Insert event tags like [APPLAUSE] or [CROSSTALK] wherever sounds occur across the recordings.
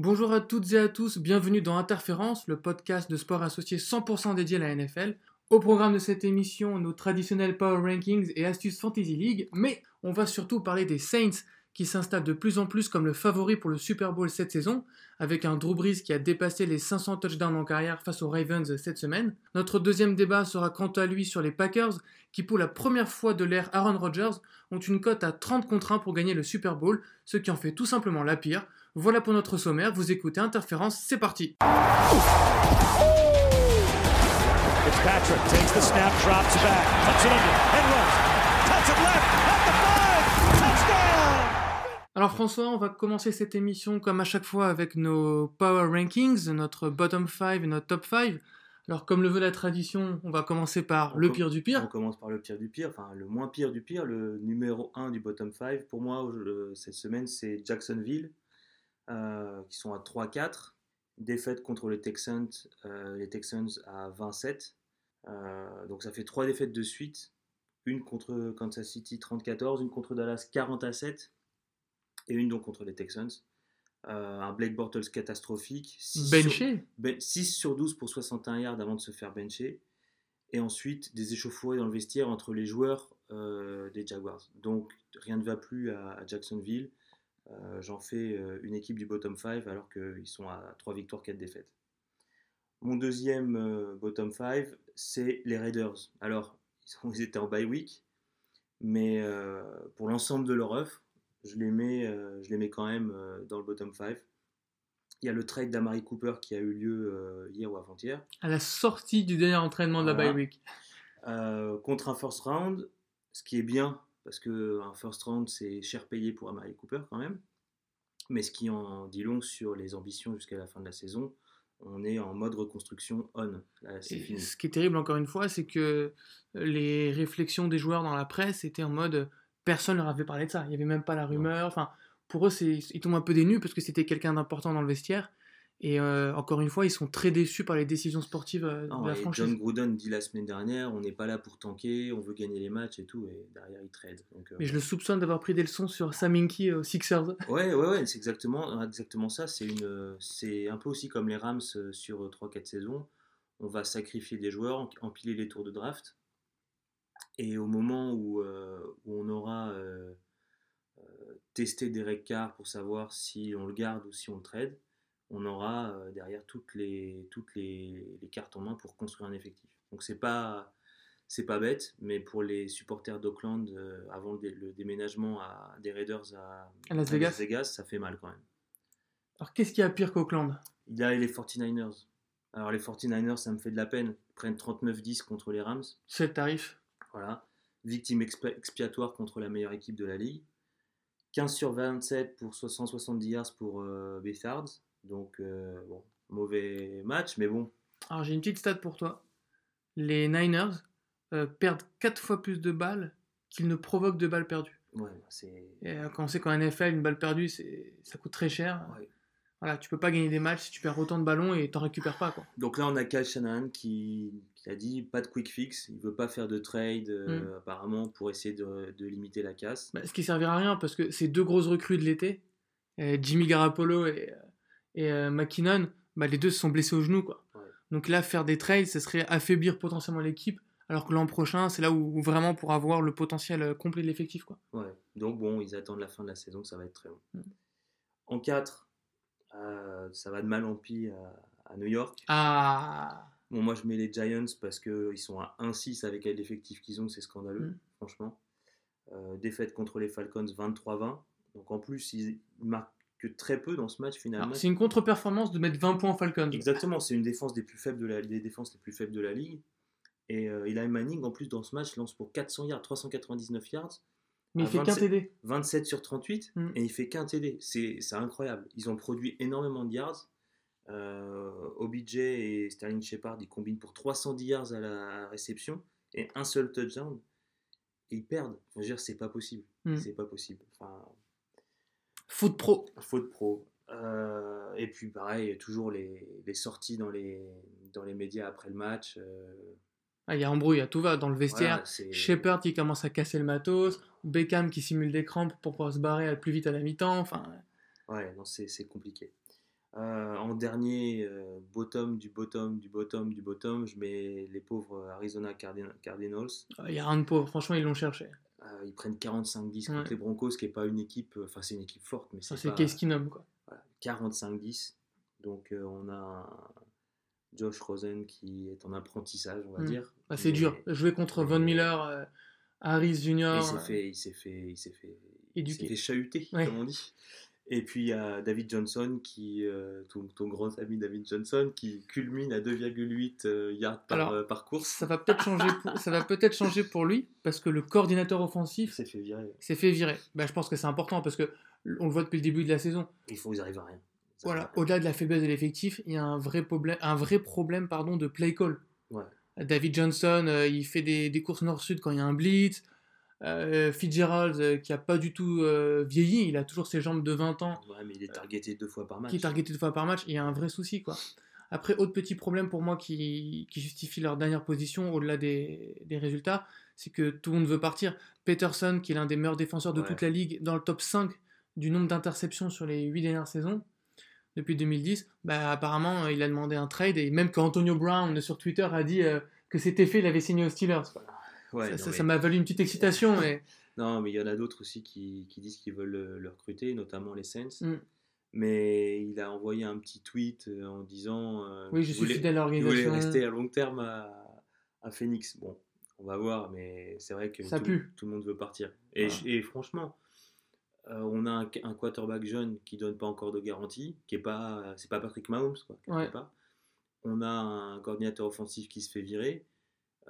Bonjour à toutes et à tous, bienvenue dans Interférence, le podcast de sport associé 100% dédié à la NFL. Au programme de cette émission, nos traditionnels Power Rankings et astuces Fantasy League, mais on va surtout parler des Saints qui s'installent de plus en plus comme le favori pour le Super Bowl cette saison, avec un Drew Brees qui a dépassé les 500 touchdowns en carrière face aux Ravens cette semaine. Notre deuxième débat sera quant à lui sur les Packers, qui pour la première fois de l'ère Aaron Rodgers ont une cote à 30 contre 1 pour gagner le Super Bowl, ce qui en fait tout simplement la pire. Voilà pour notre sommaire, vous écoutez Interférence, c'est parti Fitzpatrick takes the snap, drops back, puts it under, and runs. Touch it left, at the five, touchdown! Alors François, on va commencer cette émission comme à chaque fois avec nos Power Rankings, notre Bottom 5 et notre Top 5. Alors comme le veut la tradition, on va commencer par On le com- pire du On pire. commence par le pire du pire, enfin le moins pire du pire, le numéro 1 du bottom 5. Pour moi, je- cette semaine, c'est Jacksonville, euh, qui sont à 3-4. Défaite contre les Texans, euh, les Texans à 27. Euh, donc ça fait trois défaites de suite. Une contre Kansas City 30-14, une contre Dallas 40 à 7 et une donc contre les Texans. Un Blake Bortles catastrophique. Six sur- Benché ben, 6 sur 12 pour 61 yards avant de se faire bencher. Et ensuite, des échauffourées dans le vestiaire entre les joueurs des Jaguars. Donc, rien ne va plus à, à Jacksonville. Euh, J'en fais euh, une équipe du bottom 5 alors qu'ils sont à 3 victoires, 4 défaites. Mon deuxième euh, bottom 5, c'est les Raiders. Alors, [LAUGHS] ils, étaient en bye week, mais pour l'ensemble de leur offre, je les mets, je les mets quand même dans le bottom 5. Il y a le trade d'Amari Cooper qui a eu lieu hier ou avant-hier. à la sortie du dernier entraînement de la Voilà. bye week. Euh, contre un first round, ce qui est bien, parce qu'un first round, c'est cher payé pour Amari Cooper quand même. Mais ce qui en dit long sur les ambitions jusqu'à la fin de la saison, on est en mode reconstruction on. Là, fini. ce qui est terrible encore une fois, c'est que les réflexions des joueurs dans la presse étaient en mode personne leur avait parlé de ça. Il n'y avait même pas la rumeur. Enfin, pour eux, c'est- ils tombent un peu des nues parce que c'était quelqu'un d'important dans le vestiaire. Et euh, encore une fois, ils sont très déçus par les décisions sportives euh, Non, de la franchise. John Gruden dit la semaine dernière, on n'est pas là pour tanker, on veut gagner les matchs et tout, et derrière il trade. Donc, euh, Mais je le soupçonne d'avoir pris des leçons sur Saminki aux Sixers. [LAUGHS] Ouais, ouais, ouais, c'est exactement, exactement ça. C'est une, c'est un peu aussi comme les Rams sur 3-4 saisons. On va sacrifier des joueurs, em- empiler les tours de draft. Et au moment où, euh, où on aura testé Derek Carr pour savoir si on le garde ou si on le trade, on aura euh, derrière toutes, les, toutes les, les cartes en main pour construire un effectif. Donc c'est pas, c'est pas bête, mais pour les supporters d'Auckland, euh, avant le, dé- le déménagement à, des Raiders à, À Las Vegas. ça fait mal quand même. Alors qu'est-ce qu'il y a pire qu'Auckland? Il y a les 49ers. Alors les 49ers, ça me fait de la peine. Ils prennent 39-10 contre les Rams. C'est le tarif. Voilà. Victime expi- expiatoire contre la meilleure équipe de la ligue. 15 sur 27 pour 170 yards pour euh, Beathards. Donc, euh, bon, mauvais match, mais bon. Alors j'ai une petite stat pour toi. Les Niners euh, perdent 4 fois plus de balles qu'ils ne provoquent de balles perdues. Ouais, c'est. Et euh, quand on sait qu'en NFL, une balle perdue, c'est- ça coûte très cher. Ouais. Voilà, tu peux pas gagner des matchs si tu perds autant de ballons et t'en récupères pas. Quoi. Donc là, on a Kyle Shanahan qui, qui a dit pas de quick fix. Il veut pas faire de trade, euh, Mm. apparemment, pour essayer de, de limiter la casse. Bah, ce qui servira à rien parce que ces deux grosses recrues de l'été, Jimmy Garoppolo et, et euh, McKinnon, bah, les deux se sont blessés au genou. Quoi. Ouais. Donc là, faire des trades, ce serait affaiblir potentiellement l'équipe. Alors que l'an prochain, c'est là où, où vraiment pour avoir le potentiel euh, complet de l'effectif. quoi. Ouais. Donc bon, ils attendent la fin de la saison, ça va être très long. Mm. En 4, ça va de mal en pis à, à New York. Ah Bon, moi je mets les Giants parce qu'ils sont à 1-6 avec l'effectif qu'ils ont, c'est scandaleux, Mm. franchement. Euh, défaite contre les Falcons 23-20. Donc en plus, ils marquent que très peu dans ce match finalement. C'est une contre-performance de mettre 20 points en Falcons. Exactement, c'est une défense des plus faibles de la, des défenses les plus faibles de la ligue. Et euh, Eli Manning, en plus, dans ce match, lance pour 400 yards, 399 yards, Mais il fait qu'un 27. TD. 27 sur 38, Mm. et il fait qu'un TD. C'est c'est incroyable. Ils ont produit énormément de yards. Euh, OBJ et Sterling Shepard, ils combinent pour 310 yards à la réception et un seul touchdown. Et ils perdent. Enfin, je veux dire, c'est pas possible. Mm. C'est pas possible. Enfin, Foot pro. faute pro. Euh, et puis pareil, toujours les, les sorties dans les, dans les médias après le match. euh, Ah, Il y a embrouille, tout va dans le vestiaire. voilà, Shepard qui commence à casser le matos, Beckham qui simule des crampes pour pouvoir se barrer plus vite à la mi-temps. Enfin, Ouais, non, c'est compliqué. Euh, en dernier, bottom du bottom du bottom du bottom, je mets les pauvres Arizona Cardin- Cardinals. Il y a rien de pauvre, franchement, ils l'ont cherché. Euh, ils prennent 45-10 contre Ouais. les Broncos, ce qui n'est pas une équipe, euh, enfin c'est une équipe forte, mais c'est c'est Keenum, quoi. voilà, 45-10. Donc euh, on a un Josh Rosen qui est en apprentissage, on va Mm. dire. Bah, c'est dur. Jouer contre Von Miller, euh, Harris Jr. Il s'est fait, il s'est fait, il s'est fait, fait chahuter, Ouais. comme on dit. Et puis il y a David Johnson, qui, euh, ton, ton grand ami David Johnson, qui culmine à 2,8 euh, yards par, Alors, euh, par course. Ça va peut-être changer, pour... ça va peut-être changer pour lui parce que le coordinateur offensif s'est fait virer. s'est fait virer. Bah, je pense que c'est important parce que on le voit depuis le début de la saison. Il faut ils arrivent à rien. Voilà, au-delà de la faiblesse de l'effectif, il y a un vrai problème, un vrai problème pardon, de play call. Ouais. David Johnson, euh, il fait des, des courses nord-sud quand il y a un blitz. Euh, Fitzgerald, euh, qui a pas du tout euh, vieilli, il a toujours ses jambes de 20 ans, Ouais, mais il est targeté deux fois par match. qui est targeté deux fois par match. Il y a un vrai souci, quoi. Après, autre petit problème pour moi qui, qui justifie leur dernière position au-delà des, des résultats, c'est que tout le monde veut partir. Peterson, qui est l'un des meilleurs défenseurs de Ouais. toute la ligue, dans le top 5 du nombre d'interceptions sur les 8 dernières saisons, depuis 2010, bah, apparemment, il a demandé un trade, et même qu'Antonio Brown sur Twitter a dit euh, que c'était fait, il avait signé aux Steelers. quoi. Ouais, ça mais- m'a valu une petite excitation, [LAUGHS] mais Non, mais il y en a d'autres aussi qui, qui disent qu'ils veulent le, le recruter, notamment les Saints. Mm. Mais il a envoyé un petit tweet euh, en disant euh, oui, je suis voulait- fidèle à qu'il voulait l'organisation. rester à long terme à, à Phoenix. Bon, on va voir, mais c'est vrai que Ça tout, pue. tout le monde veut partir. Et, et franchement, euh, on a un, un quarterback jeune qui donne pas encore de garantie, qui est pas, c'est pas Patrick Mahomes, quoi, Ouais. On a un coordinateur offensif qui se fait virer.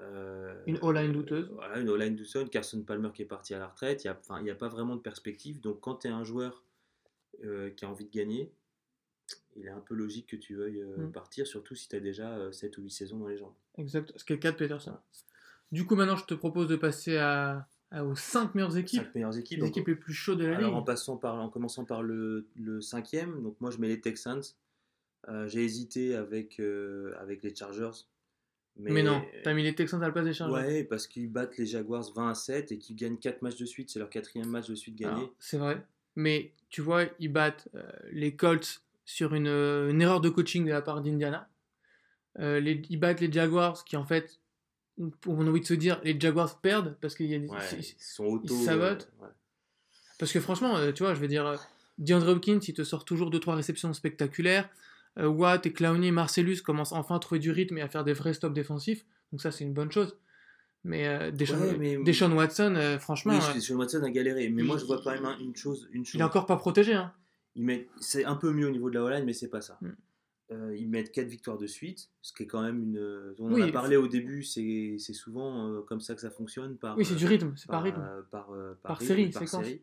Euh, Une O-line douteuse. Voilà, une O-line douteuse. Carson Palmer qui est parti à la retraite. Il n'y a, a pas vraiment de perspective. Donc, quand tu es un joueur euh, qui a envie de gagner, il est un peu logique que tu veuilles euh, Mm. partir, surtout si tu as déjà euh, 7 ou 8 saisons dans les jambes. Exact, ce qui est le cas de Peterson. Du coup, maintenant, je te propose de passer à, à- aux 5 meilleures équipes, 5 meilleures équipes. les Donc, équipes les plus chaudes de la alors, en, passant par, en commençant par le, le cinquième, donc moi je mets les Texans. Euh, J'ai hésité avec, euh, avec les Chargers. Mais, Mais, non, t'as mis les Texans à la place des Chargers. Ouais, parce qu'ils battent les Jaguars 20 à 7 et qu'ils gagnent 4 matchs de suite. C'est leur quatrième match de suite gagné. C'est vrai. Mais tu vois, ils battent euh, les Colts sur une, euh, une erreur de coaching de la part d'Indiana. Euh, ils battent les Jaguars qui, en fait, on a envie de se dire, les Jaguars perdent parce qu'il y a des. Ouais, sont auto. ils sabotent. euh, ouais. Parce que franchement, euh, tu vois, je veux dire, euh, DeAndre Hopkins, il te sort toujours 2-3 réceptions spectaculaires. Euh, Watt et Clowney, Marcellus commencent enfin à trouver du rythme et à faire des vrais stops défensifs. Donc ça, c'est une bonne chose. Mais euh, Deshaun, Ouais, mais- Deshaun Watson, euh, franchement, Oui, euh, Sean Watson a galéré, mais moi je vois quand même un- une chose. Une chose. il est encore pas protégé. Hein. Mettent- c'est un peu mieux au niveau de la O-line, mais c'est pas ça. Mm. Euh, ils mettent 4 victoires de suite, ce qui est quand même une. On Oui, en a parlé au début, c'est souvent comme ça que ça fonctionne. Par, Oui, c'est du rythme, c'est par par, rythme. par, Par rythme, série, par séquence. série.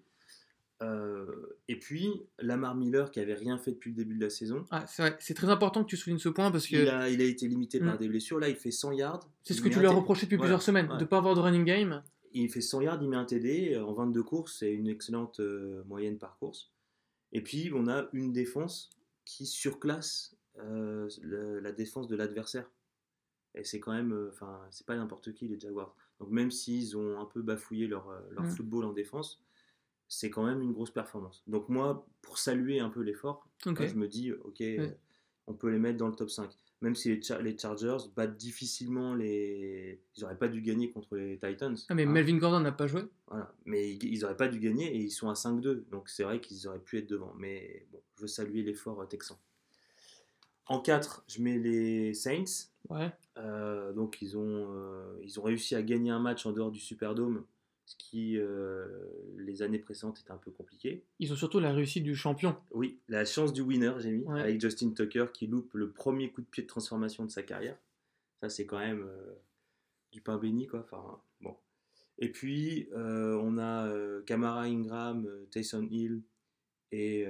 Euh, et puis, Lamar Miller, qui avait rien fait depuis le début de la saison, Ah, c'est vrai, c'est très important que tu soulignes ce point parce que il, a, il a été limité par Mm. des blessures. Là, il fait 100 yards. c'est ce que tu lui as reproché depuis plusieurs semaines, ouais. de pas avoir de running game. Il fait 100 yards, il met un TD euh, en 22 courses, c'est une excellente euh, moyenne par course. Et puis on a une défense qui surclasse euh, le- la défense de l'adversaire. Et c'est quand même, enfin, c'est pas n'importe qui les Jaguars. Donc même s'ils ont un peu bafouillé leur, leur Mm. football en défense, c'est quand même une grosse performance. Donc moi, pour saluer un peu l'effort, je me dis, ok, euh, on peut les mettre dans le top 5. Même si les, Char- les Chargers battent difficilement les... Ils n'auraient pas dû gagner contre les Titans. Ah, mais hein? Melvin Gordon n'a pas joué. Voilà. Mais ils- n'auraient pas dû gagner et ils sont à 5-2. Donc c'est vrai qu'ils auraient pu être devant. Mais bon, je veux saluer l'effort euh, texan. En 4, je mets les Saints. Ouais. Euh, donc ils ont, euh, ils ont réussi à gagner un match en dehors du Superdome, ce qui euh, les années précédentes était un peu compliqué. Ils ont surtout la réussite du champion. Oui, la chance du winner, j'ai mis, Ouais. avec Justin Tucker qui loupe le premier coup de pied de transformation de sa carrière. Ça, c'est quand même euh, du pain béni, quoi. Enfin, bon. Et puis, euh, on a Kamara Ingram, Taysom Hill, et,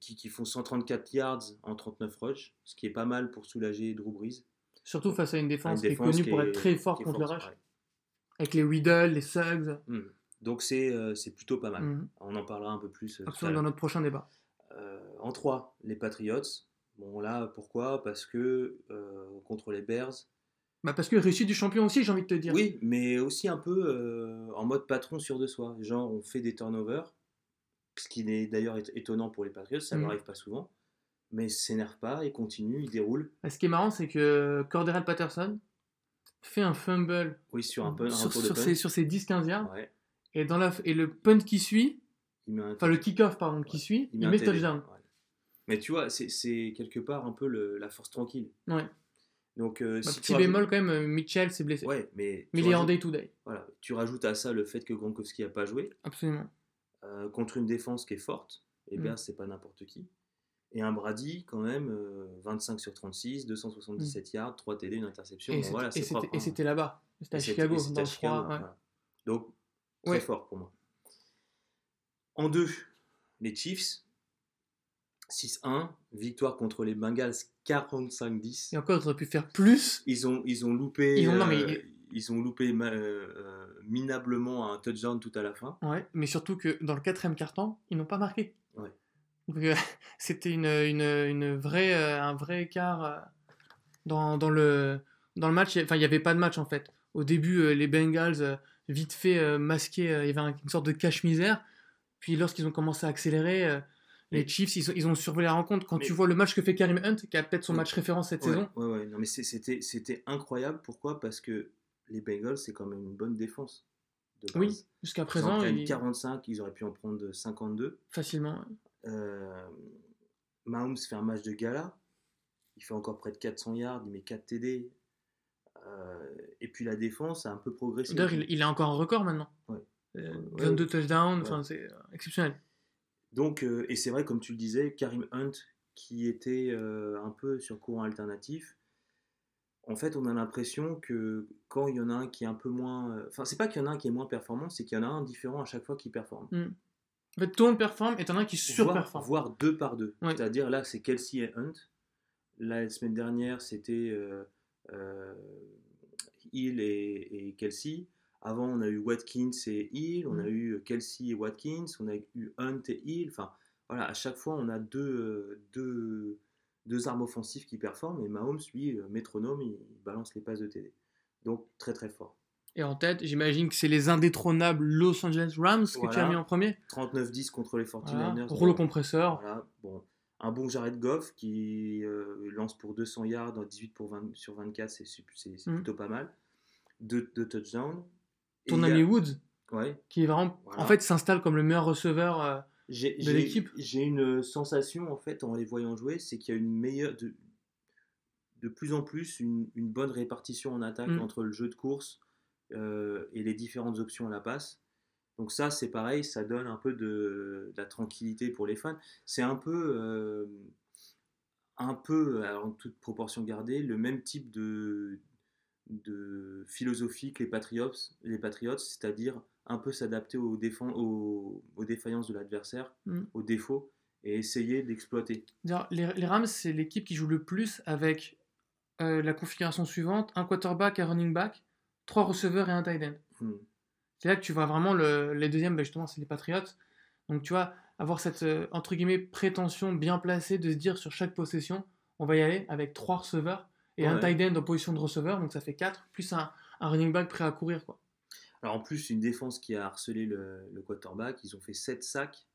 qui, qui font 134 yards en 39 rushs, ce qui est pas mal pour soulager Drew Brees. Surtout face à une défense, Une défense qui est connue qui pour être très forte contre le rush. ouais. Avec les Weedle, les Suggs. Hmm. Donc, c'est euh, c'est plutôt pas mal. Mhm. On en parlera un peu plus. euh, Absolument, dans notre prochain débat. Euh, en 3, les Patriots. Bon, là, pourquoi? Parce que contre les Bears. Bah parce que réussite du champion aussi, j'ai envie de te dire. Oui, mais aussi un peu euh, en mode patron sûr de soi. Genre, on fait des turnovers, ce qui est d'ailleurs étonnant pour les Patriots, ça n'arrive pas souvent. mais il s'énerve pas, il continue, il déroule. Et Ce qui est marrant, c'est que Cordero Patterson fait un fumble Oui, sur un un ses, sur ses 10-15 yards. Ouais, Et, dans la, et le punt qui suit, il enfin le kick-off, pardon, qui suit, il, un met touchdown. ouais. Mais tu vois, c'est- c'est quelque part un peu le- la force tranquille. Ouais. Donc, euh, Bah, si petit bémol rajoutes- quand même, euh, Mitchell s'est blessé. Ouais, mais il est en rajoutes- day-to-day, Voilà, tu rajoutes à ça le fait que Gronkowski n'a pas joué absolument. euh, contre une défense qui est forte. Et Mm. bien, c'est pas n'importe qui. Et un Brady, quand même, euh, 25 sur 36, 277 yards, 3 TD, une interception. Et Bon, c'était voilà, hein. c'était là-bas. C'était à Chicago, dans le Chicago, froid. ouais. voilà. Donc, très Ouais. fort pour moi. En deux, les Chiefs. 6-1, victoire contre les Bengals 45-10. Et encore, ils auraient pu faire plus. Ils ont, ils ont loupé, Ils ont- non, mais- euh, ils ont loupé euh, euh, minablement un touchdown tout à la fin. Ouais, mais surtout que dans le quatrième quart-temps, ils n'ont pas marqué. Euh, [LAUGHS] c'était une, une, une vraie, euh, un vrai écart euh, dans, dans, le, dans le match. Enfin, il n'y avait pas de match en fait. Au début, les Bengals, vite fait masqués, il y avait un- une sorte de cache-misère. Puis lorsqu'ils ont commencé à accélérer, les Chiefs, ils, ont- ils ont survolé la rencontre. Quand Mais- tu vois le match que fait Karim Hunt, qui a peut-être son match référence cette Ouais, saison, ouais, ouais, non, mais c'était, c'était incroyable. Pourquoi? Parce que les Bengals, c'est quand même une bonne défense. de oui, jusqu'à Ils en présent, prennent ils- 45, ils auraient pu en prendre 52. facilement. Euh, Mahomes fait un match de gala. Il fait encore près de 400 yards, il met 4 TD. Euh, et puis la défense a un peu progressé. D'ailleurs, il, il a encore un record maintenant. Ouais. Euh, Ouais, 22 ouais. touchdowns, Ouais. c'est euh, exceptionnel. Donc, euh, et c'est vrai, comme tu le disais, Karim Hunt, qui était euh, un peu sur courant alternatif, en fait, on a l'impression que quand il y en a un qui est un peu moins. euh, Enfin, c'est pas qu'il y en a un qui est moins performant, c'est qu'il y en a un différent à chaque fois qui performe. En fait, tout le monde performe et t'en as un qui surperforme. voire deux par deux. Ouais. C'est-à-dire là, c'est Kelsey et Hunt. La semaine dernière, c'était euh, euh, Hill et, et Kelsey. Avant, on a eu Watkins et Hill. On a Mhm. eu Kelsey et Watkins. On a eu Hunt et Hill. Enfin, voilà, à chaque fois, on a deux, euh, deux, deux armes offensives qui performent. Et Mahomes, lui, métronome, il balance les passes de TD. Donc, très très fort. Et en tête, j'imagine que c'est les indétrônables Los Angeles Rams que tu as mis en premier. 39-10 contre les 49ers. Voilà. Rouleau compresseur. Voilà, bon. Un bon Jared Goff qui euh, lance pour 200 yards, dans 18 pour 20, sur 24, c'est Mhm. plutôt pas mal. Deux, deux touchdowns. Ton a- ami Woods, Ouais. qui est vraiment, en fait, s'installe comme le meilleur receveur. euh, de l'équipe. J'ai une sensation, en fait, en les voyant jouer, c'est qu'il y a une meilleure. De, de plus en plus, une, une bonne répartition en attaque Mhm. entre le jeu de course euh, et les différentes options à la passe. Donc, ça, c'est pareil, ça donne un peu de, de la tranquillité pour les fans. C'est un peu. euh, un peu, alors en toute proportion gardée, le même type de, de philosophie que les Patriots, les Patriots c'est-à-dire un peu s'adapter aux, aux, aux défaillances de l'adversaire, Mm. aux défauts, et essayer d'exploiter. Les Rams, c'est l'équipe qui joue le plus avec euh, la configuration suivante un quarterback, un running back, trois receveurs et un tight end. Hmm. C'est là que tu vois vraiment le, les deuxièmes, ben justement, c'est les Patriots. Donc tu vois, avoir cette, euh, entre guillemets, prétention bien placée de se dire sur chaque possession, on va y aller avec trois receveurs et un tight end en position de receveur, donc ça fait quatre, plus un, un running back prêt à courir. Quoi. Alors en plus, une défense qui a harcelé le, le quarterback, ils ont fait 7 sacs,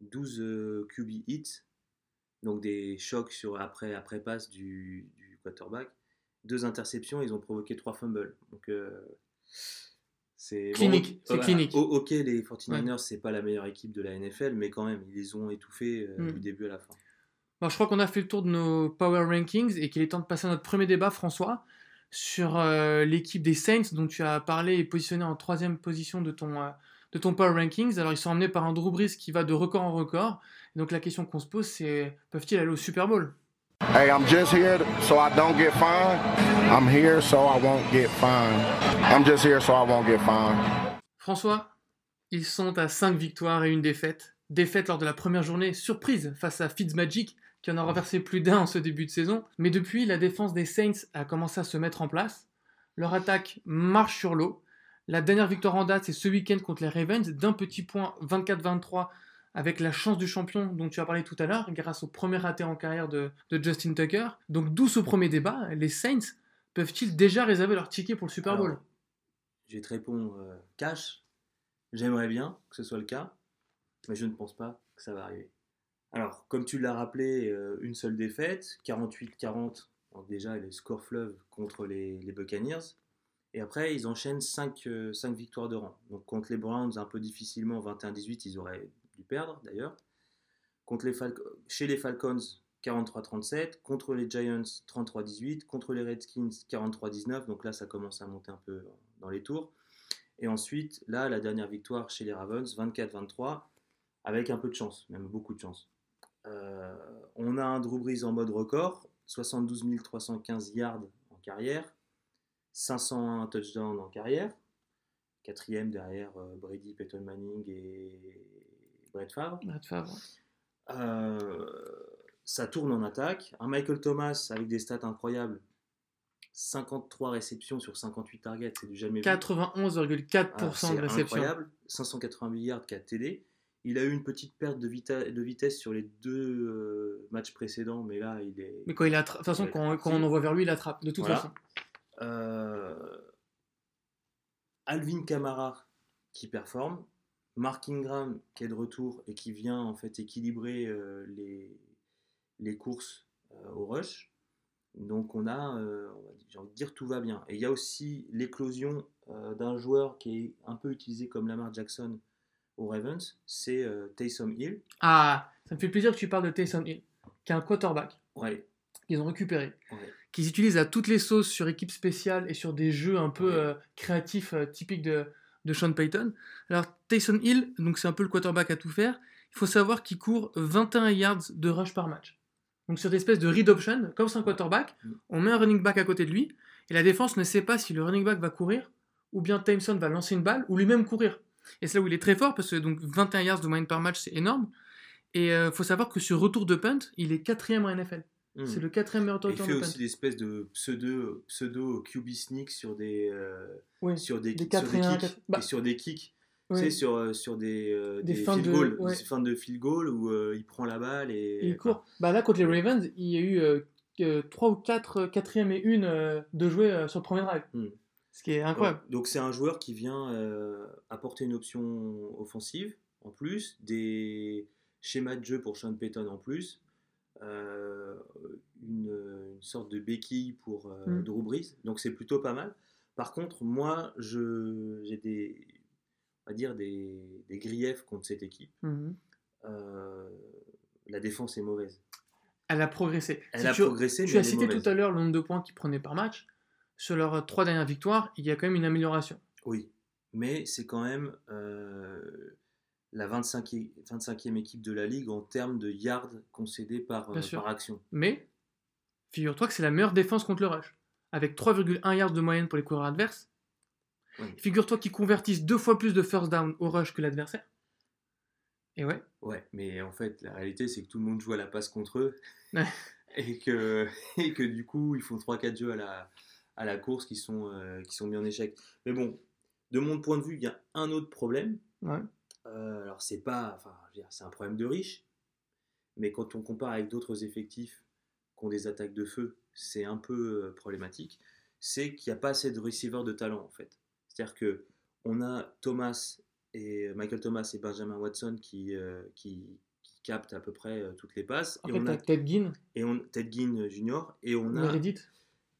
12 euh, QB hits, donc des chocs sur après, après passe du, du quarterback, deux interceptions, ils ont provoqué trois fumbles. Donc euh, c'est Clinique, c'est voilà. clinique. O- ok, les 49ers, c'est pas la meilleure équipe de la NFL, mais quand même, ils les ont étouffés euh, Mm. du début à la fin. Bon, je crois qu'on a fait le tour de nos Power Rankings et qu'il est temps de passer à notre premier débat, François, sur euh, l'équipe des Saints dont tu as parlé et positionné en troisième position de ton, euh, de ton Power Rankings. Alors, ils sont emmenés par un Drew Brees qui va de record en record. Et donc, la question qu'on se pose, c'est peuvent-ils aller au Super Bowl? Hey, I'm just here so I don't get fined. I'm here so I won't get fined. I'm just here so I won't get fined. François, ils sont à 5 victoires et une défaite. Défaite lors de la première journée, surprise face à Fitzmagic, qui en a renversé plus d'un en ce début de saison. Mais depuis, la défense des Saints a commencé à se mettre en place. Leur attaque marche sur l'eau. La dernière victoire en date, c'est ce week-end contre les Ravens, d'un petit point 24-23, avec la chance du champion dont tu as parlé tout à l'heure, grâce au premier raté en carrière de, de Justin Tucker. Donc d'où ce premier débat, les Saints peuvent-ils déjà réserver leur ticket pour le Super Bowl? Alors, Je vais te répondre euh, cash. J'aimerais bien que ce soit le cas, mais je ne pense pas que ça va arriver. Alors, comme tu l'as rappelé, euh, une seule défaite, 48-40, donc déjà les scores fleuves contre les, les Buccaneers. Et après, ils enchaînent 5, victoires de rang. Donc contre les Browns, un peu difficilement, 21-18, ils auraient perdre d'ailleurs. Contre les chez les Falcons, 43-37. Contre les Giants, 33-18. Contre les Redskins, 43-19. Donc là, ça commence à monter un peu dans les tours. Et ensuite, là, la dernière victoire chez les Ravens, 24-23, avec un peu de chance, même beaucoup de chance. Euh, on a un Drew Brees en mode record, 72 315 yards en carrière, 501 touchdowns en carrière, quatrième derrière euh, Brady, Peyton Manning et Brett Favre. Brett Favre. Euh, ça tourne en attaque. Un Michael Thomas avec des stats incroyables. 53 réceptions sur 58 targets, c'est du jamais vu. 91,4% Ah, de réception. incroyable. 588 yards 4 TD. Il a eu une petite perte de, vitesse sur les deux euh, matchs précédents, mais là, il est. Mais quand il attrape, de toute façon, quand, on envoie vers lui, il attrape, de toute Voilà. façon. Euh, Alvin Kamara qui performe, Mark Ingram qui est de retour et qui vient en fait équilibrer euh, les, les courses euh, au rush. Donc on a, euh, j'ai envie de dire, tout va bien. Et il y a aussi l'éclosion euh, d'un joueur qui est un peu utilisé comme Lamar Jackson aux Ravens, c'est Taysom Hill. Ah, ça me fait plaisir que tu parles de Taysom Hill, qui est un quarterback Ouais, qu'ils ont récupéré, ouais. qu'ils utilisent à toutes les sauces sur équipe spéciale et sur des jeux un peu Ouais. créatifs typiques de, de Sean Payton. Alors, Taysom Hill, donc c'est un peu le quarterback à tout faire. Il faut savoir qu'il court 21 yards de rush par match. Donc, sur des espèces de read option, comme c'est un quarterback, on met un running back à côté de lui et la défense ne sait pas si le running back va courir ou bien Taysom va lancer une balle ou lui-même courir. Et c'est là où il est très fort parce que donc 21 yards de moyenne par match, c'est énorme. Et il faut savoir que sur retour de punt, il est quatrième en NFL. Hmm. C'est le quatrième meilleur Et il fait aussi des espèces de pseudo, pseudo QB sneak sur des, euh, Oui. sur des, Des sur 4 des et 1, kicks. 4. Bah, et sur des kicks. oui. Tu sais, sur, euh, sur des, euh, Des des, fins field de- ouais. fins de field goal où euh, il prend la balle et. Et il court. Bah là, contre les Ravens, il y a eu 3 ou 4 quatrième et une de jouer sur le premier drive. Hmm. Ce qui est incroyable. Donc donc c'est un joueur qui vient apporter une option offensive en plus, des schémas de jeu pour Sean Payton en plus, euh, une, une sorte de béquille pour euh, Mm. Drew Brees. Donc c'est plutôt pas mal. Par contre, moi, j'ai des, on va dire des, des griefs contre cette équipe. Mhm. Euh, la défense est mauvaise. Elle a progressé. Elle Si a tu, progressé, mais tu as elle cité mauvaise. tout à l'heure le nombre de points qu'ils prenaient par match. Sur leurs trois dernières victoires, il y a quand même une amélioration. Oui, mais c'est quand même euh, la 25e, 25e équipe de la ligue en termes de yards concédés par, euh, par action. Mais, figure-toi que c'est la meilleure défense contre le rush. Avec 3,1 yards de moyenne pour les coureurs adverses. Oui. Figure-toi qu'ils convertissent deux fois plus de first down au rush que l'adversaire. Et ouais, Ouais, mais en fait, la réalité, c'est que tout le monde joue à la passe contre eux. Ouais. [LAUGHS] et, que, et que du coup, ils font 3-4 jeux à la, à la course qui sont, euh, qui sont mis en échec. Mais bon, de mon point de vue, il y a un autre problème. ouais. Euh, alors, c'est pas. Enfin, c'est un problème de riche. Mais quand on compare avec d'autres effectifs qui ont des attaques de feu, c'est un peu euh, problématique. C'est qu'il n'y a pas assez de receivers de talent, en fait. C'est-à-dire que on a Thomas et Michael Thomas et Benjamin Watson qui, euh, qui, qui captent à peu près euh, toutes les passes. En et fait, on a Ted Ginn, et on, Ted Ginn Jr. et on a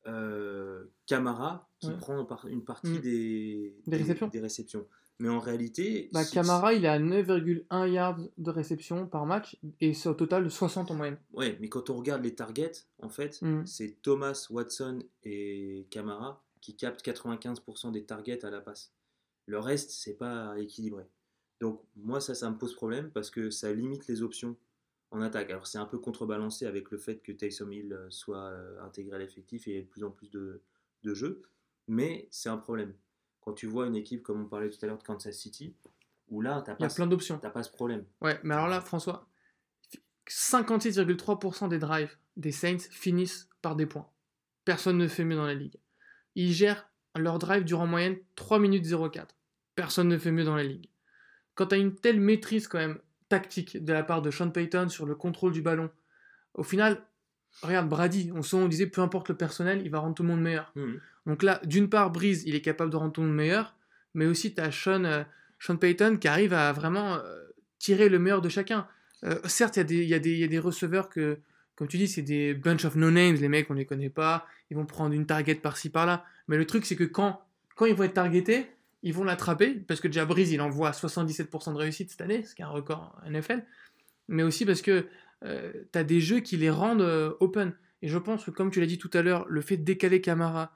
euh, Camara qui Ouais. prend une partie Mm. des, Des réceptions. des réceptions. Mais en réalité, Bah, Camara, il est à 9,1 yards de réception par match et c'est au total 60 en moyenne. Ouais, mais quand on regarde les targets, en fait, Mhm. c'est Thomas, Watson et Camara qui captent 95% des targets à la passe. Le reste, c'est pas équilibré. Donc moi, ça, ça me pose problème parce que ça limite les options en attaque. Alors c'est un peu contrebalancé avec le fait que Taysom Hill euh, soit euh, intégré à l'effectif et ait de plus en plus de, de jeux, mais c'est un problème. Quand tu vois une équipe comme on parlait tout à l'heure de Kansas City, où là, t'as Il y a pas, plein d'options. t'as pas ce problème. Ouais, mais alors là, François, 56,3% des drives des Saints finissent par des points. Personne ne fait mieux dans la ligue. Ils gèrent leur drive durant en moyenne 3 minutes 04. Personne ne fait mieux dans la ligue. Quand tu as une telle maîtrise quand même tactique de la part de Sean Payton sur le contrôle du ballon, au final, regarde Brady, on, on disait peu importe le personnel, il va rendre tout le monde meilleur. Mhm. Donc là, d'une part, Breeze, il est capable de rendre tout le meilleur, mais aussi tu as Sean, euh, Sean Payton qui arrive à vraiment euh, tirer le meilleur de chacun. Euh, certes, il y, a des- receveurs que, comme tu dis, c'est des bunch of no-names, les mecs, on les connaît pas, ils vont prendre une target par-ci par-là. Mais le truc, c'est que quand, ils vont être targetés, ils vont l'attraper, parce que déjà Breeze, il envoie 77% de réussite cette année, ce qui est un record NFL, mais aussi parce que tu as des jeux qui les rendent open. Et je pense que, comme tu l'as dit tout à l'heure, le fait de décaler Camara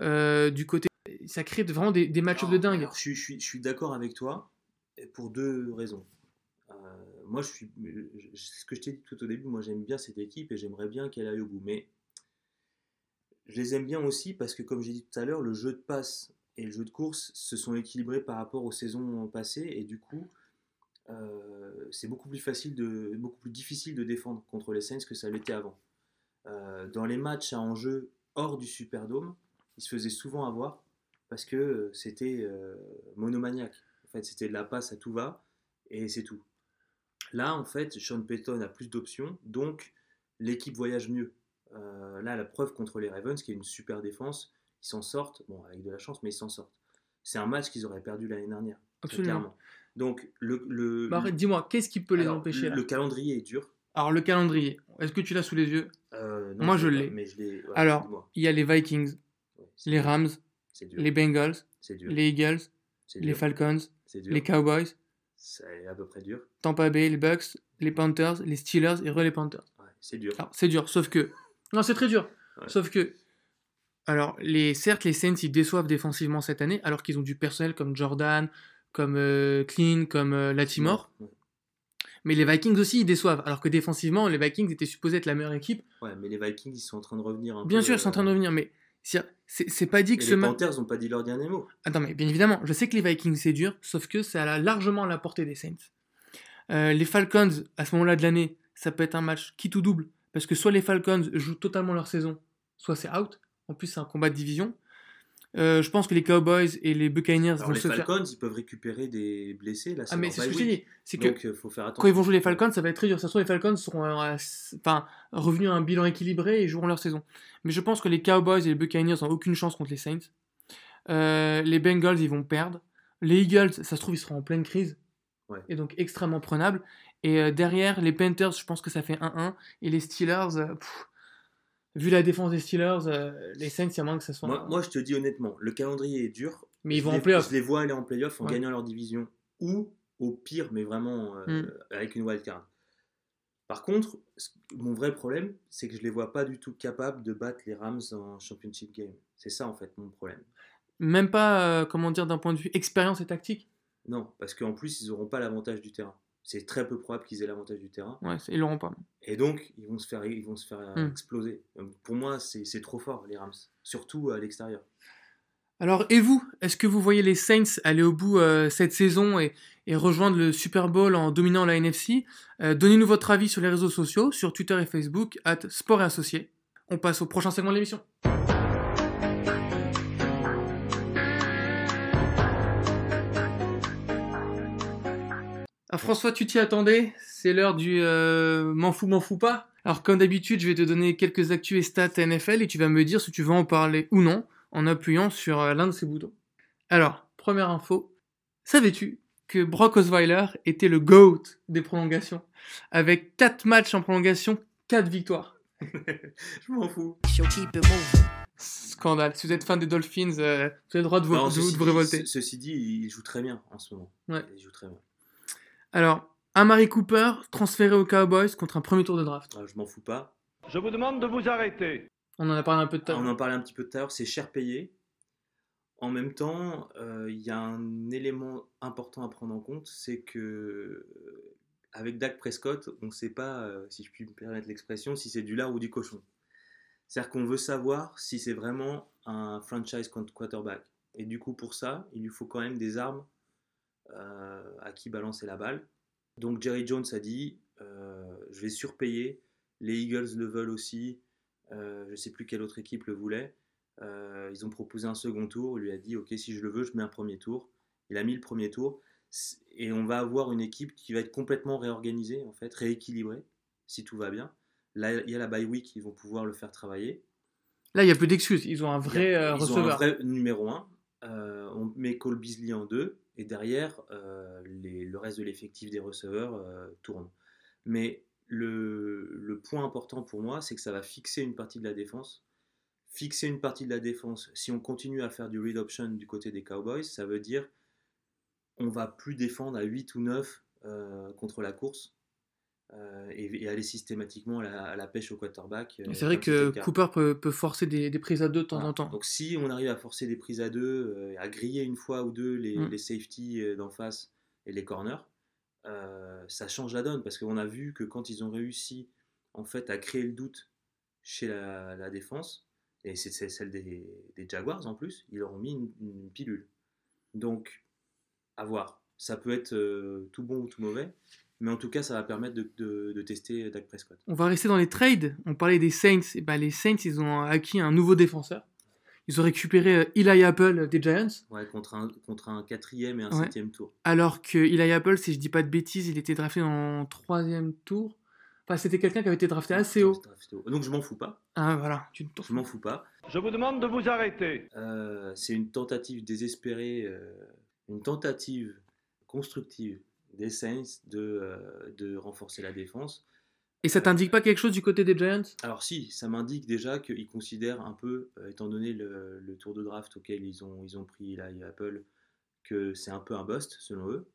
euh, du côté, ça crée vraiment des, des match-ups de dingue. alors, je suis, je suis- je suis d'accord avec toi pour deux raisons. Euh, moi, je suis, je- ce que je t'ai dit tout au début, moi j'aime bien cette équipe et j'aimerais bien qu'elle aille au bout. Mais je les aime bien aussi parce que, comme j'ai dit tout à l'heure, le jeu de passe et le jeu de course se sont équilibrés par rapport aux saisons passées et du coup, euh, c'est beaucoup plus facile de, beaucoup plus difficile de défendre contre les Saints que ça l'était avant. Euh, dans les matchs à enjeu hors du Superdome, ils se faisaient souvent avoir parce que euh, c'était euh, monomaniaque. En fait, c'était de la passe à tout va et c'est tout. Là, en fait, Sean Payton a plus d'options, donc l'équipe voyage mieux. Euh, là, la preuve contre les Ravens, qui est une super défense, ils s'en sortent, bon, avec de la chance, mais ils s'en sortent. C'est un match qu'ils auraient perdu l'année dernière, Absolument. clairement. Donc, le, le, Bah, dis-moi, qu'est-ce qui peut les alors, empêcher là? le calendrier est dur. Alors, le calendrier, est-ce que tu l'as sous les yeux? Euh, non, Moi, je l'ai ouais, Alors, il y a les Vikings, les Rams, les Bengals, les Eagles, les. Falcons, les Cowboys, C'est à peu près dur. Tampa Bay, les Bucks, les Panthers, les Steelers et re les Panthers. Ouais, c'est dur. Alors, c'est dur, sauf que. Non, c'est très dur. Ouais. Sauf que. Alors, les, certes, les Saints, ils déçoivent défensivement cette année, alors qu'ils ont du personnel comme Jordan, comme euh, Clean, comme euh, Latimore. Ouais. Mais les Vikings aussi, ils déçoivent. Alors que défensivement, les Vikings étaient supposés être la meilleure équipe. Ouais, mais les Vikings, ils sont en train de revenir un Bien peu, sûr, ils sont en train de euh, revenir, mais c'est pas dit que les ce match. Panthers n'ont pas dit leur dernier mot. Attends, mais bien évidemment, je sais que les Vikings c'est dur, sauf que c'est à largement à la portée des Saints. Euh, les Falcons, à ce moment-là de l'année, ça peut être un match qui tout double, parce que soit les Falcons jouent totalement leur saison, soit c'est out. En plus, c'est un combat de division. Euh, je pense que les Cowboys et les Buccaneers Alors vont les se faire. Falcons, ils peuvent récupérer des blessés. Là, Ah, mais c'est ce que je dit. C'est que Donc, il faut faire attention. quand ils vont jouer les Falcons, ça va être très dur. Ça se trouve, les Falcons seront euh, enfin, revenus à un bilan équilibré et joueront leur saison. Mais je pense que les Cowboys et les Buccaneers n'ont aucune chance contre les Saints. Euh, les Bengals, ils vont perdre. Les Eagles, ça se trouve, ils seront en pleine crise. Ouais. Et donc extrêmement prenables. Et euh, derrière, les Panthers, je pense que ça fait 1-1. Et les Steelers, euh, pff, vu la défense des Steelers, euh, les Saints, il y a moins que ça soit. Moi, moi, je te dis honnêtement, le calendrier est dur. mais ils Je vont les- en playoff. Je les vois aller en playoff en Ouais. gagnant leur division ou au pire, mais vraiment euh, Mm. avec une wildcard. Par contre, mon vrai problème, c'est que je les vois pas du tout capables de battre les Rams en championship game. C'est ça en fait mon problème. Même pas, euh, comment dire, d'un point de vue expérience et tactique? Non, parce qu'en plus, ils n'auront pas l'avantage du terrain. C'est très peu probable qu'ils aient l'avantage du terrain. Ouais, ils l'auront pas. Et donc, ils vont se faire, ils vont se faire euh, Mm. exploser. Donc, Pour moi, c'est c'est trop fort, les Rams. Surtout à l'extérieur. Alors, et vous Est-ce que vous voyez les Saints aller au bout euh, cette saison et, et rejoindre le Super Bowl en dominant la NFC Euh, Donnez-nous votre avis sur les réseaux sociaux, sur Twitter et Facebook, at Sport et Associés. On passe au prochain segment de l'émission. Ah, François, tu t'y attendais? C'est l'heure du euh, m'en fous, m'en fous pas? Alors, comme d'habitude, je vais te donner quelques actus et stats NFL et tu vas me dire si tu veux en parler ou non en appuyant sur euh, l'un de ces boutons. Alors, première info, savais-tu que Brock Osweiler était le GOAT des prolongations? Avec 4 matchs en prolongation, 4 victoires. [LAUGHS] Je m'en fous. Scandale. Si vous êtes fan des Dolphins, euh, vous avez le droit de vous, Non, de- ceci de vous dit- révolter. ce- Ceci dit, il joue très bien en ce moment. Ouais. Il joue très bien. Alors, Amari Cooper, transféré aux Cowboys contre un premier tour de draft. Ah, je m'en fous pas. Je vous demande de vous arrêter. On en a parlé un peu de temps. on en parlait un petit peu tout à l'heure, c'est cher payé. En même temps, euh, il y a un élément important à prendre en compte, c'est que euh, avec Dak Prescott, on ne sait pas, euh, si je puis me permettre l'expression, si c'est du lard ou du cochon. C'est-à-dire qu'on veut savoir si c'est vraiment un franchise quarterback. Et du coup, pour ça, il lui faut quand même des armes à qui balancer la balle. Donc Jerry Jones a dit, euh, je vais surpayer, les Eagles le veulent aussi, euh, je ne sais plus quelle autre équipe le voulait. Euh, ils ont proposé un second tour. Il lui a dit Ok, si je le veux, je mets un premier tour. Il a mis le premier tour. Et on va avoir une équipe qui va être complètement réorganisée, en fait, rééquilibrée, si tout va bien. Là, il y a la bye week, ils vont pouvoir le faire travailler. Là, il n'y a plus d'excuses. Ils ont un vrai euh, Ils ont receveur. un vrai numéro 1. on met Cole Beasley en 2. Et derrière, euh, le reste de l'effectif des receveurs euh, tourne. Mais le, le point important pour moi, c'est que ça va fixer une partie de la défense. Fixer une partie de la défense, si on continue à faire du read option du côté des Cowboys, ça veut dire on va plus défendre à 8 ou 9 euh, contre la course euh, et, et aller systématiquement à la, à la pêche au quarterback. euh, C'est vrai que. Cooper peut, peut forcer des, des prises à deux de temps en temps. Donc si on arrive à forcer des prises à deux, euh, à griller une fois ou deux les, Mm. les safeties d'en face et les corners, ça change la donne parce qu'on a vu que quand ils ont réussi en fait à créer le doute chez la, la défense, et c'est celle des, des Jaguars en plus, ils leur ont mis une, une pilule. Donc, à voir. Ça peut être tout bon ou tout mauvais, mais en tout cas, ça va permettre de, de- de tester Dak Prescott. On va rester dans les trades. On parlait des Saints. Et ben, les Saints, ils ont acquis un nouveau défenseur. Ils ont récupéré euh, Eli Apple des Giants. Ouais, contre un, contre un quatrième et un Ouais. septième tour. Alors que Eli Apple, si je dis pas de bêtises, il était drafté en troisième tour. Enfin, c'était quelqu'un qui avait été drafté assez haut. Donc je m'en fous pas. Ah, voilà. Tu te Je m'en fous pas. Je vous demande de vous arrêter. Euh, c'est une tentative désespérée, euh, une tentative constructive des Saints de, euh, de renforcer la défense. Et ça t'indique pas quelque chose du côté des Giants? Alors si, ça m'indique déjà qu'ils considèrent un peu, euh, étant donné le, le tour de draft auquel ils ont, ils ont pris là, Apple, que c'est un peu un bust selon eux.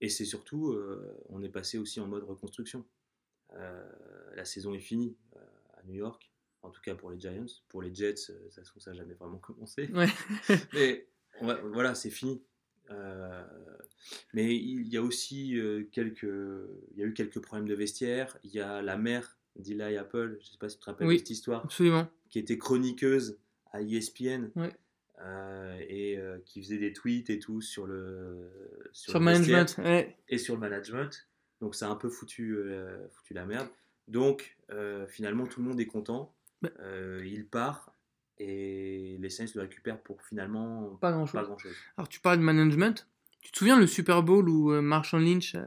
Et c'est surtout, euh, on est passé aussi en mode reconstruction. Euh, la saison est finie euh, à New York, en tout cas pour les Giants. Pour les Jets, ça n'a jamais vraiment commencé. Ouais. [LAUGHS] Mais on va- voilà, c'est fini. Euh, mais il y a aussi euh, quelques, il y a eu quelques problèmes de vestiaire. Il y a la mère d'Eli Apple, je ne sais pas si tu te rappelles Oui. de cette histoire, Absolument. qui était chroniqueuse à ESPN euh, et euh, qui faisait des tweets et tout sur le Sur le management. Ouais. et sur le management. Donc ça a un peu foutu, euh, foutu la merde. Donc finalement tout le monde est content. Bah. Il part et les Saints le récupèrent pour finalement Pas grand chose. pas grand chose. Alors, tu parles de management. Tu te souviens le Super Bowl où euh, Marshall Lynch, euh,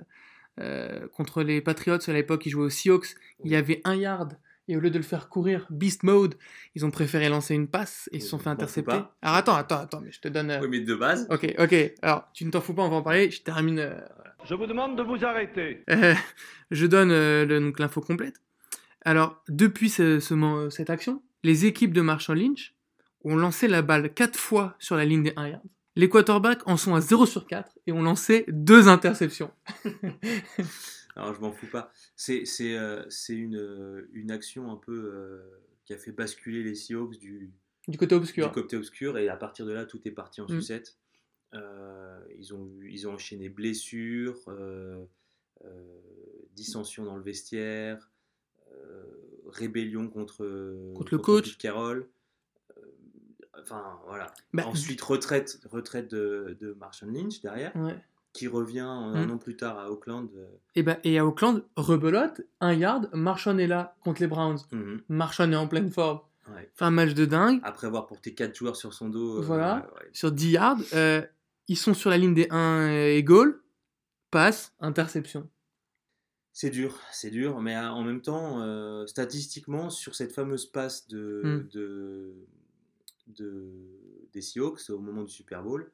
euh, contre les Patriots à l'époque, il jouait aux Seahawks, il y avait un yard. Et au lieu de le faire courir Beast Mode, ils ont préféré lancer une passe et ils se sont Je fait intercepter. Alors attends, attends, attends, mais je te donne. euh, Oui, mais de base, Ok, ok. Alors, tu ne t'en fous pas, on va en parler. Je termine. euh, Je vous demande de vous arrêter. euh, [LAUGHS] je donne euh, le- donc l'info complète. Alors, depuis ce- ce mo- cette action, les équipes de Marshall Lynch ont lancé la balle 4 fois sur la ligne des 1 yard. Les quarterbacks en sont à 0 sur 4 et ont lancé deux interceptions. [LAUGHS] alors je m'en fous pas. C'est c'est euh, c'est une, euh, une action un peu euh, qui a fait basculer les Seahawks du, Du côté du obscur. côté obscur et à partir de là tout est parti en Mm. sucette. Euh, ils, ont, ils ont enchaîné blessures, euh, euh, dissensions dans le vestiaire, euh, rébellion contre, Contre le coach. Carroll. Euh, enfin voilà. Bah, Ensuite retraite, retraite de, de Marshall Lynch derrière, Ouais. qui revient un Mm. an plus tard à Auckland. euh, Et, ben, et à Auckland, rebelote, 1 yard, Marchand est là contre les Browns. Marchand est en pleine forme. ouais. Fait un match de dingue. Après avoir porté 4 joueurs sur son dos. euh, Voilà. ouais. Sur 10 yards, euh, ils sont sur la ligne des 1 et goal. Passe, interception. C'est dur, c'est dur, mais euh, en même temps, euh, statistiquement, sur cette fameuse passe de, Mm. de, de- des Seahawks au moment du Super Bowl,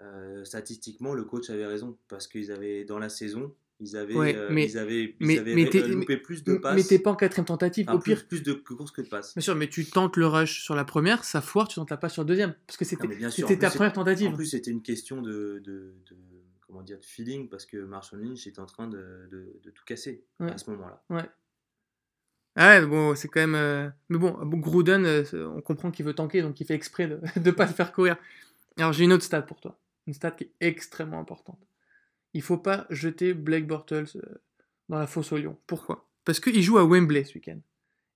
euh, statistiquement, le coach avait raison, parce qu'ils avaient, dans la saison, ils avaient, Ouais, euh, ils avaient, ils avaient mais loupé plus de passes, Mais t'es pas en quatrième tentative. enfin, Au pire, plus, plus de courses que de passes. bien sûr, mais tu tentes le rush sur la première, ça foire, tu tentes la passe sur la deuxième. Parce que c'était en ta première En tentative. plus, c'était une question de, de, de- comment dire, de feeling, parce que Marshall Lynch était en train de, de- de tout casser Ouais. à ce moment-là. Ah ouais, bon, c'est quand même. euh, Mais bon, Gruden, euh, on comprend qu'il veut tanker, donc il fait exprès de [LAUGHS] ne pas le faire courir. Alors j'ai une autre stat pour toi. Une stat qui est extrêmement importante. Il faut pas jeter Blake Bortles euh, dans la fosse au lion. Pourquoi? Parce qu'il joue à Wembley ce week-end.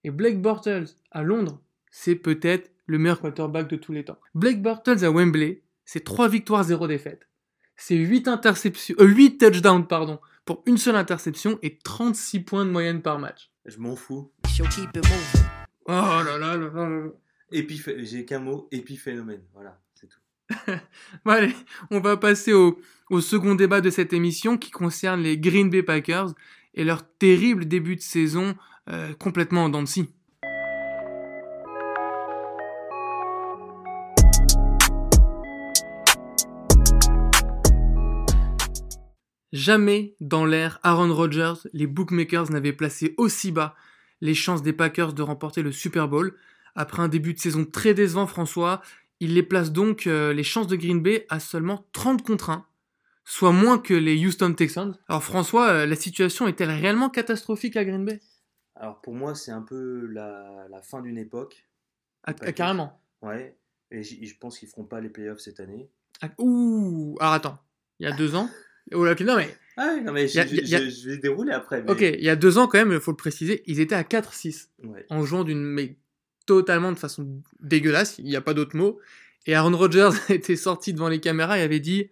Et Blake Bortles à Londres, c'est peut-être le meilleur quarterback de tous les temps. Blake Bortles à Wembley, c'est 3 victoires, 0 défaites. C'est 8 interceptions, euh, 8 touchdowns, pardon, pour une seule interception et 36 points de moyenne par match. Je m'en fous. Oh là là là là là. Épiphé- J'ai qu'un mot, épiphénomène. Voilà, c'est tout. [LAUGHS] Bon, allez, on va passer au, au second débat de cette émission qui concerne les Green Bay Packers et leur terrible début de saison euh, complètement en dents de scie. Jamais dans l'ère Aaron Rodgers, les bookmakers n'avaient placé aussi bas les chances des Packers de remporter le Super Bowl. Après un début de saison très décevant, François, il les place donc euh, les chances de Green Bay à seulement 30 contre 1, soit moins que les Houston Texans. Alors François, euh, la situation est-elle réellement catastrophique à Green Bay? Alors pour moi, c'est un peu la, la fin d'une époque. Ah. Carrément. Ouais. Et je pense qu'ils feront pas les playoffs cette année. Ah, ouh Alors attends, il y a deux ans? Non mais, Ah oui, non mais je, a- je- y a- je- je vais dérouler après. mais- ok, il y a deux ans quand même, il faut le préciser, ils étaient à 4-6 Ouais. en jouant d'une mais totalement de façon dégueulasse, il n'y a pas d'autre mot. Et Aaron Rodgers [LAUGHS] était sorti devant les caméras et avait dit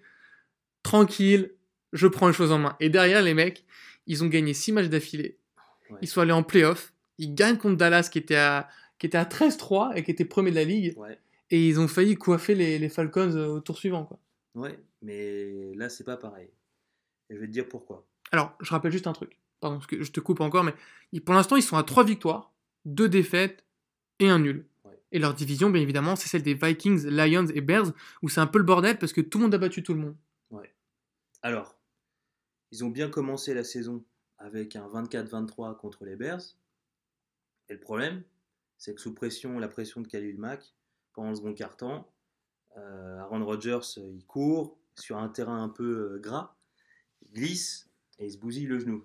tranquille, je prends les choses en main. Et derrière les mecs, ils ont gagné 6 matchs d'affilée. Ouais. Ils sont allés en playoff, ils gagnent contre Dallas qui était à qui était à 13-3 et qui était premier de la ligue Ouais. et ils ont failli coiffer les, les Falcons euh, au tour suivant quoi. Ouais. Mais là, c'est pas pareil. Et je vais te dire pourquoi. Alors, je rappelle juste un truc. Pardon, parce que je te coupe encore, mais pour l'instant, ils sont à 3 victoires, 2 défaites et un nul. Ouais. Et leur division, bien évidemment, c'est celle des Vikings, Lions et Bears, où c'est un peu le bordel parce que tout le monde a battu tout le monde. Alors, ils ont bien commencé la saison avec un 24-23 contre les Bears. Et le problème, c'est que sous pression, la pression de Khalil Mack, pendant le second quart-temps, euh, Aaron Rodgers, euh, il court sur un terrain un peu euh, gras, il glisse et il se bousille le genou.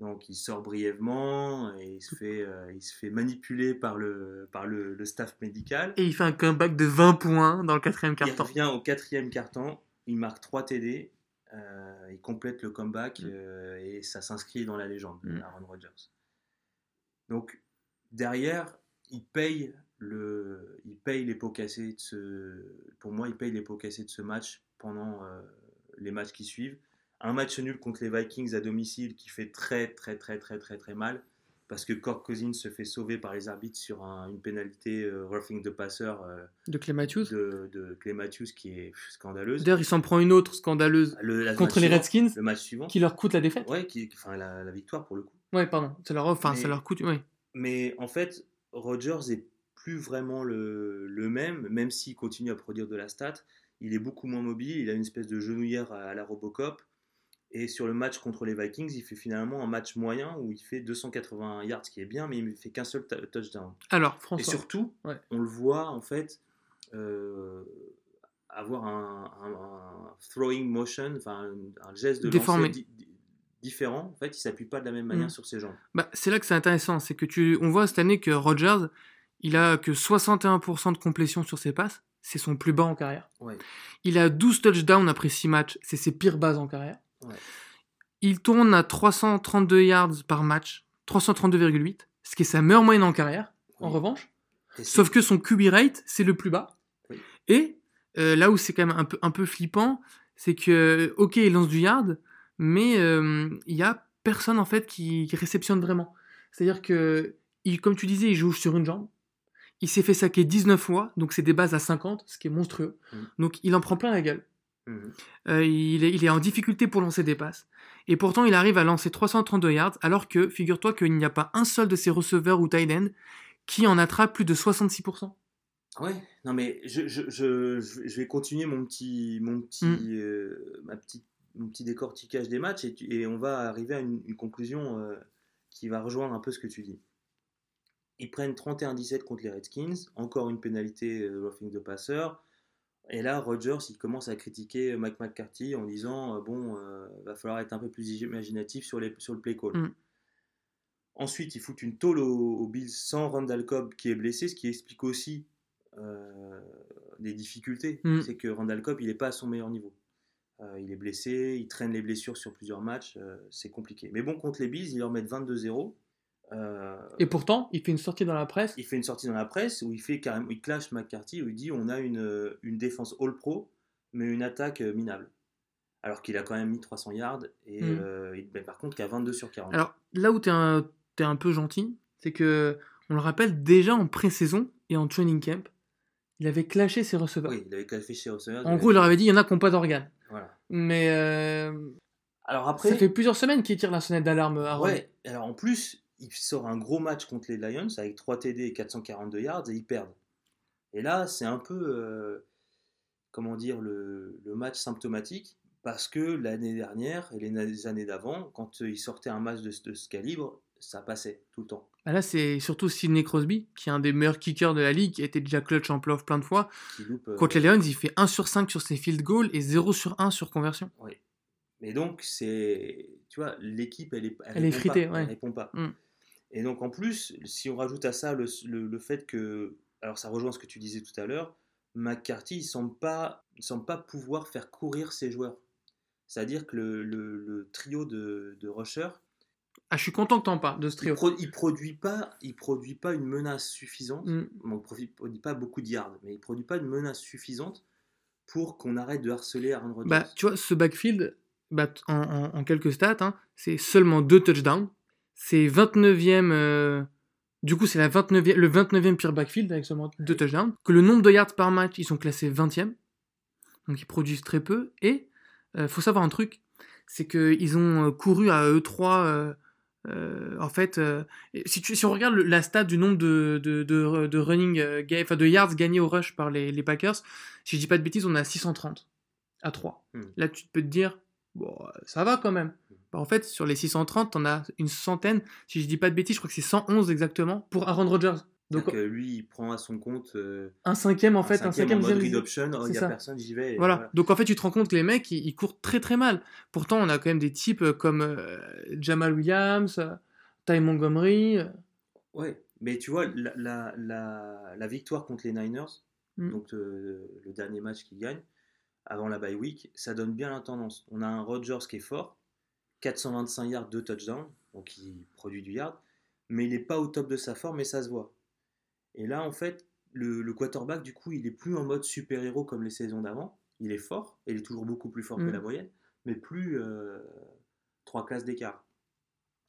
Donc il sort brièvement et il se fait, euh, il se fait manipuler par le, par le, le staff médical. Et il fait un comeback de 20 points dans le quatrième Il quart-temps. revient au quatrième quart-temps, il marque 3 TD, euh, il complète le comeback Mm. euh, et ça s'inscrit dans la légende, Mm. Aaron Rodgers. Donc derrière, il paye, le, il paye les pots cassés de ce, pour moi, il paye les pots cassés de ce match pendant les matchs qui suivent. Un match nul contre les Vikings à domicile qui fait très très très très très très mal parce que Cork Cousins se fait sauver par les arbitres sur un- une pénalité euh, roughing de passeur euh, De Clay Matthews. de, de Clay Matthews qui est pff, scandaleuse. D'ailleurs, il s'en prend une autre scandaleuse Le- contre les suivant- Redskins Le match suivant. qui leur coûte la défaite. Ouais, qui, enfin la, la victoire pour le coup. Ouais, pardon. Ça leur, enfin, ça Mais- leur coûte. Ouais. Mais en fait, Rodgers est plus vraiment le, le même, même s'il continue à produire de la stat. Il est beaucoup moins mobile, il a une espèce de genouillère à, à la Robocop. Et sur le match contre les Vikings, il fait finalement un match moyen où il fait 280 yards, ce qui est bien, mais il ne fait qu'un seul touchdown. Alors, Et François. surtout, Ouais. on le voit en fait euh, avoir un, un- un throwing motion, enfin un, un geste de Déformé. lancer di- di- différent. En fait, il s'appuie pas de la même manière Mm. sur ses jambes. Bah, c'est là que c'est intéressant, c'est que tu, on voit cette année que Rodgers, il a que 61% de complétion sur ses passes, c'est son plus bas en carrière. Ouais. Il a 12 touchdowns après 6 matchs, c'est ses pires bases en carrière. Ouais. Il tourne à 332 yards par match, 332,8, ce qui est sa meilleure moyenne en carrière, en revanche. Sauf que son QB rate, c'est le plus bas. Oui. Et euh, là où c'est quand même un peu, un peu flippant, c'est que, ok, il lance du yard, mais euh, il y a personne en fait qui, qui réceptionne vraiment. C'est-à-dire que, il, comme tu disais, il joue sur une jambe. Il s'est fait saquer 19 fois, donc c'est des bases à 50, ce qui est monstrueux. Mm. Donc il en prend plein la gueule. Mhm. Euh, il, est, il est en difficulté pour lancer des passes. Et pourtant, il arrive à lancer 332 yards, alors que, figure-toi qu'il n'y a pas un seul de ses receveurs ou tight end qui en attrape plus de 66%. Ouais, non mais je, je, je, je vais continuer mon petit, mon petit, Mm. euh, ma petite, mon petit décortiquage des matchs et, on va arriver à une, une conclusion euh, qui va rejoindre un peu ce que tu dis. Ils prennent 31-17 contre les Redskins, encore une pénalité roughing de passeur. Et là, Rodgers, il commence à critiquer Mike McCarthy en disant euh, bon, euh, va falloir être un peu plus imaginatif sur, les, sur le play call. Mm. Ensuite, ils foutent une tôle aux, aux Bills sans Randall Cobb qui est blessé, ce qui explique aussi euh, des difficultés. Mm. C'est que Randall Cobb, il n'est pas à son meilleur niveau. Euh, il est blessé, il traîne les blessures sur plusieurs matchs, euh, c'est compliqué. Mais bon, contre les Bills, ils leur mettent 22-0. Euh, Et pourtant, il fait une sortie dans la presse. il fait une sortie dans la presse où il fait carrément, il clash McCarthy, où il dit on a une, une défense all-pro, mais une attaque minable. Alors qu'il a quand même mis 300 yards, et Mm. euh, il- mais par contre qu'à 22 sur 40. Alors là où tu es, un peu gentil, c'est que, on le rappelle, déjà en pré-saison et en training camp, il avait clashé ses receveurs. oui, il avait clashé chez receveurs. En gros, il leur avait dit il y en a qui n'ont pas d'organes. Voilà. Mais euh, Alors après, ça fait plusieurs semaines qu'il tire la sonnette d'alarme à ouais, alors en plus, il sort un gros match contre les Lions avec 3 TD et 442 yards et ils perdent. Et là, c'est un peu, euh, comment dire, le, le match symptomatique Parce que l'année dernière et les années d'avant, quand il sortait un match de, de ce calibre, ça passait tout le temps. Bah là, c'est surtout Sidney Crosby, qui est un des meilleurs kickers de la ligue, qui été déjà clutch en playoff plein de fois. Euh, Contre les Lions, il fait 1 sur 5 sur ses field goals et 0 sur 1 sur conversion. Mais donc, c'est. Tu vois, l'équipe, elle est. Elle est répond fritée, pas, ouais. Elle répond pas. Mm. Et donc, en plus, si on rajoute à ça le, le- le fait que. Alors, ça rejoint ce que tu disais tout à l'heure. McCarthy, il semble pas, il semble pas pouvoir faire courir ses joueurs. C'est-à-dire que le, trio de, de rushers, Ah, je suis content que t'en parles de ce il, trio. pro- il produit pas, il produit pas une menace suffisante. Mm. Bon, il produit, produit pas beaucoup de yards, mais il produit pas une menace suffisante pour qu'on arrête de harceler Aaron Rodgers. Bah, tu vois, ce backfield, bah, en, en- en quelques stats, hein, c'est seulement 2 touchdowns. C'est 29e. euh, Du coup, c'est la 29e, le 29e pire backfield avec seulement 2 touchdowns. Que le nombre de yards par match, ils sont classés 20e. Donc ils produisent très peu. Et il faut savoir un truc c'est qu'ils ont euh, couru à E3. euh, euh, en fait, euh, si, tu, si on regarde le- la stat du nombre de, de, de, de running, euh, ga- de yards gagnés au rush par les, les Packers, si je dis pas de bêtises, on a 630 à 3. Hmm. Là, tu peux te dire, bon, euh, ça va quand même. Bah, en fait, sur les 630, on a une centaine. Si je dis pas de bêtises, je crois que c'est 111 exactement pour Aaron Rodgers. Donc, Donc, lui, il prend à son compte euh, un cinquième en fait, un cinquième, en mode deuxième- read option. Oh, il n'y a personne, j'y vais. et Voilà. Donc en fait, tu te rends compte que les mecs, ils, ils courent très très mal. Pourtant, on a quand même des types euh, comme euh, Jamal Williams, Ty Montgomery. Ouais, mais tu vois, la, la, la, la victoire contre les Niners, Mm. donc le dernier match qu'ils gagnent, avant la bye week, ça donne bien la tendance. On a un Rodgers qui est fort, 425 yards, 2 touchdowns, donc il produit du yard, mais il n'est pas au top de sa forme et ça se voit. Et là, en fait, le, le quarterback, du coup, il est plus en mode super-héros comme les saisons d'avant. Il est fort, et il est toujours beaucoup plus fort que Mm. la moyenne, mais plus euh, trois classes d'écart.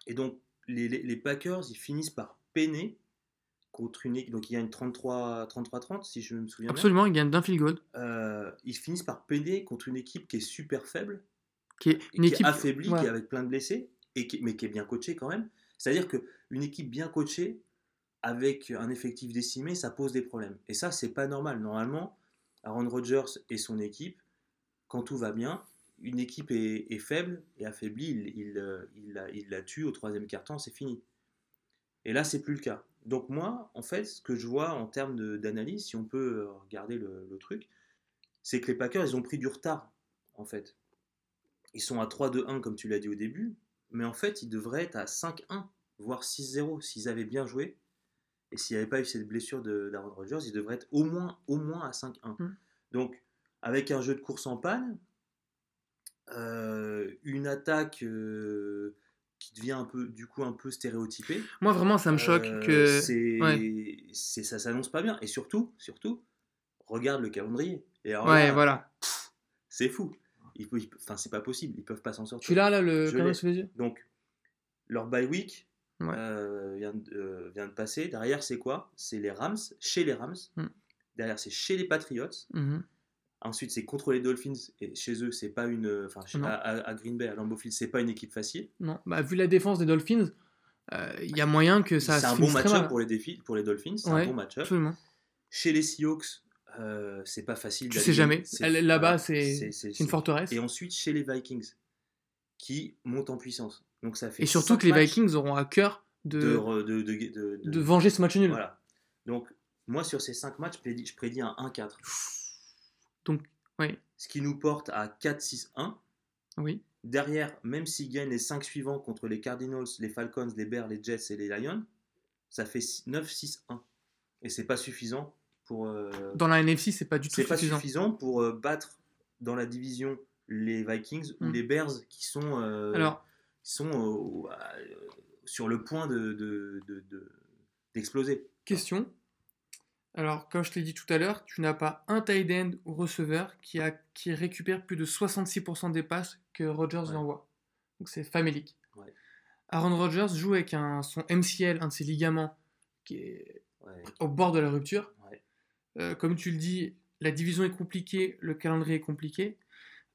Et donc, les, les- les Packers, ils finissent par peiner contre une équipe. Donc, il y a une 33-30, si je me souviens bien. Absolument, ils gagnent d'un field goal. Euh, ils finissent par peiner contre une équipe qui est super faible, Qui est une qui équipe est affaiblie, ouais. qui est avec plein de blessés, et qui, mais qui est bien coachée quand même. C'est-à-dire qu'une équipe bien coachée, avec un effectif décimé, ça pose des problèmes. Et ça, c'est pas normal. Normalement, Aaron Rodgers et son équipe, quand tout va bien, une équipe est, est faible et affaiblie, il, il, euh, il la, il la tue au troisième quart-temps, c'est fini. Et là, c'est plus le cas. Donc moi, en fait, ce que je vois en termes d'analyse, si on peut regarder le, le truc, c'est que les Packers, ils ont pris du retard, en fait. Ils sont à 3-2-1, comme tu l'as dit au début, mais en fait, ils devraient être à 5-1, voire 6-0, s'ils avaient bien joué. Et s'il n'y avait pas eu cette blessure d'Aaron Rodgers, ils devraient être au moins, au moins à 5-1. Mm. Donc, avec un jeu de course en panne, euh, une attaque euh, qui devient un peu, du coup, un peu stéréotypée. Moi, vraiment, ça me choque Euh, que. c'est, ouais. ça s'annonce pas bien. Et surtout, surtout, regarde le calendrier. Et alors Ouais, là, voilà. C'est fou. Ils, peuvent- ils- enfin, c'est pas possible. Ils peuvent pas s'en sortir. Tu l'as là, le Je sous les yeux Donc, leur bye week Ouais. euh, vient, de, euh, vient de passer. Derrière, c'est quoi? C'est les Rams, chez les Rams. Mm. Derrière, c'est chez les Patriots. Mhm. Ensuite, c'est contre les Dolphins. Et chez eux, c'est pas une. Enfin, chez- Non. à, Green Bay, à Lambeau Field, c'est pas une équipe facile. Non, bah, vu la défense des Dolphins, euh, il y a moyen que ça c'est un bon match-up pour les, défis, pour les Dolphins. C'est Ouais, un bon match-up. Absolument. Chez les Seahawks, euh, c'est pas facile. Tu sais jamais. Là-bas, c'est une forteresse. Et ensuite, chez les Vikings, qui montent en puissance. Donc ça fait Et surtout que les Vikings auront à cœur de, de, re- de, de, de- de- de venger ce match nul. Voilà. Donc, moi, sur ces 5 matchs, je prédis, je prédis un 1-4. Donc, oui. Ce qui nous porte à 4-6-1. Oui. Derrière, même s'ils gagnent les 5 suivants contre les Cardinals, les Falcons, les Bears, les Jets et les Lions, ça fait 9-6-1. Et c'est pas suffisant pour. euh, Dans la NFC, c'est pas du tout c'est pas suffisant. suffisant pour euh, battre dans la division les Vikings ou Mm. les Bears qui sont, euh, Alors, qui sont sur le point de, de- de- de- d'exploser. question. Alors, comme je t'ai dit tout à l'heure, tu n'as pas un tight end ou receveur qui, a, qui récupère plus de 66% des passes que Rodgers Ouais. envoie. Donc, c'est famélique. Ouais. Aaron Rodgers joue avec un, son MCL, un de ses ligaments, qui est Ouais, au bord de la rupture. Euh, comme tu le dis, la division est compliquée, le calendrier est compliqué.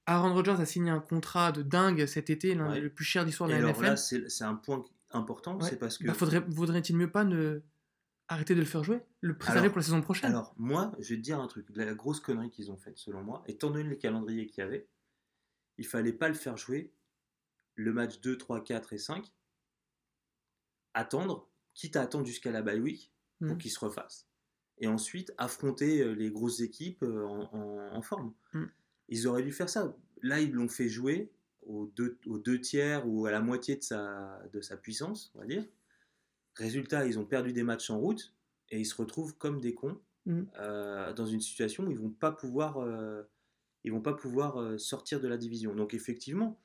Aaron Rodgers a signé un contrat de dingue cet été, l'un Ouais. des le plus cher d'histoire de la alors NFL. là, c'est un point important, Ouais. c'est parce que. Bah, faudrait, vaudrait-il mieux pas ne arrêter de le faire jouer Le préserver Alors- pour la saison prochaine? Alors, moi, je vais te dire un truc. La grosse connerie qu'ils ont faite, selon moi, étant donné les calendriers qu'il y avait, il fallait pas le faire jouer le match 2, 3, 4 et 5, attendre, quitte à attendre jusqu'à la bye week pour Mm. qu'il se refasse. Et ensuite, affronter euh, les grosses équipes euh, en, en- en forme. Mm. Ils auraient dû faire ça. Là, ils l'ont fait jouer aux deux, aux deux tiers ou à la moitié de sa, de sa puissance, on va dire. Résultat, ils ont perdu des matchs en route et ils se retrouvent comme des cons Mm. euh, dans une situation où ils vont pas pouvoir, euh, ils vont pas pouvoir sortir de la division. Donc effectivement,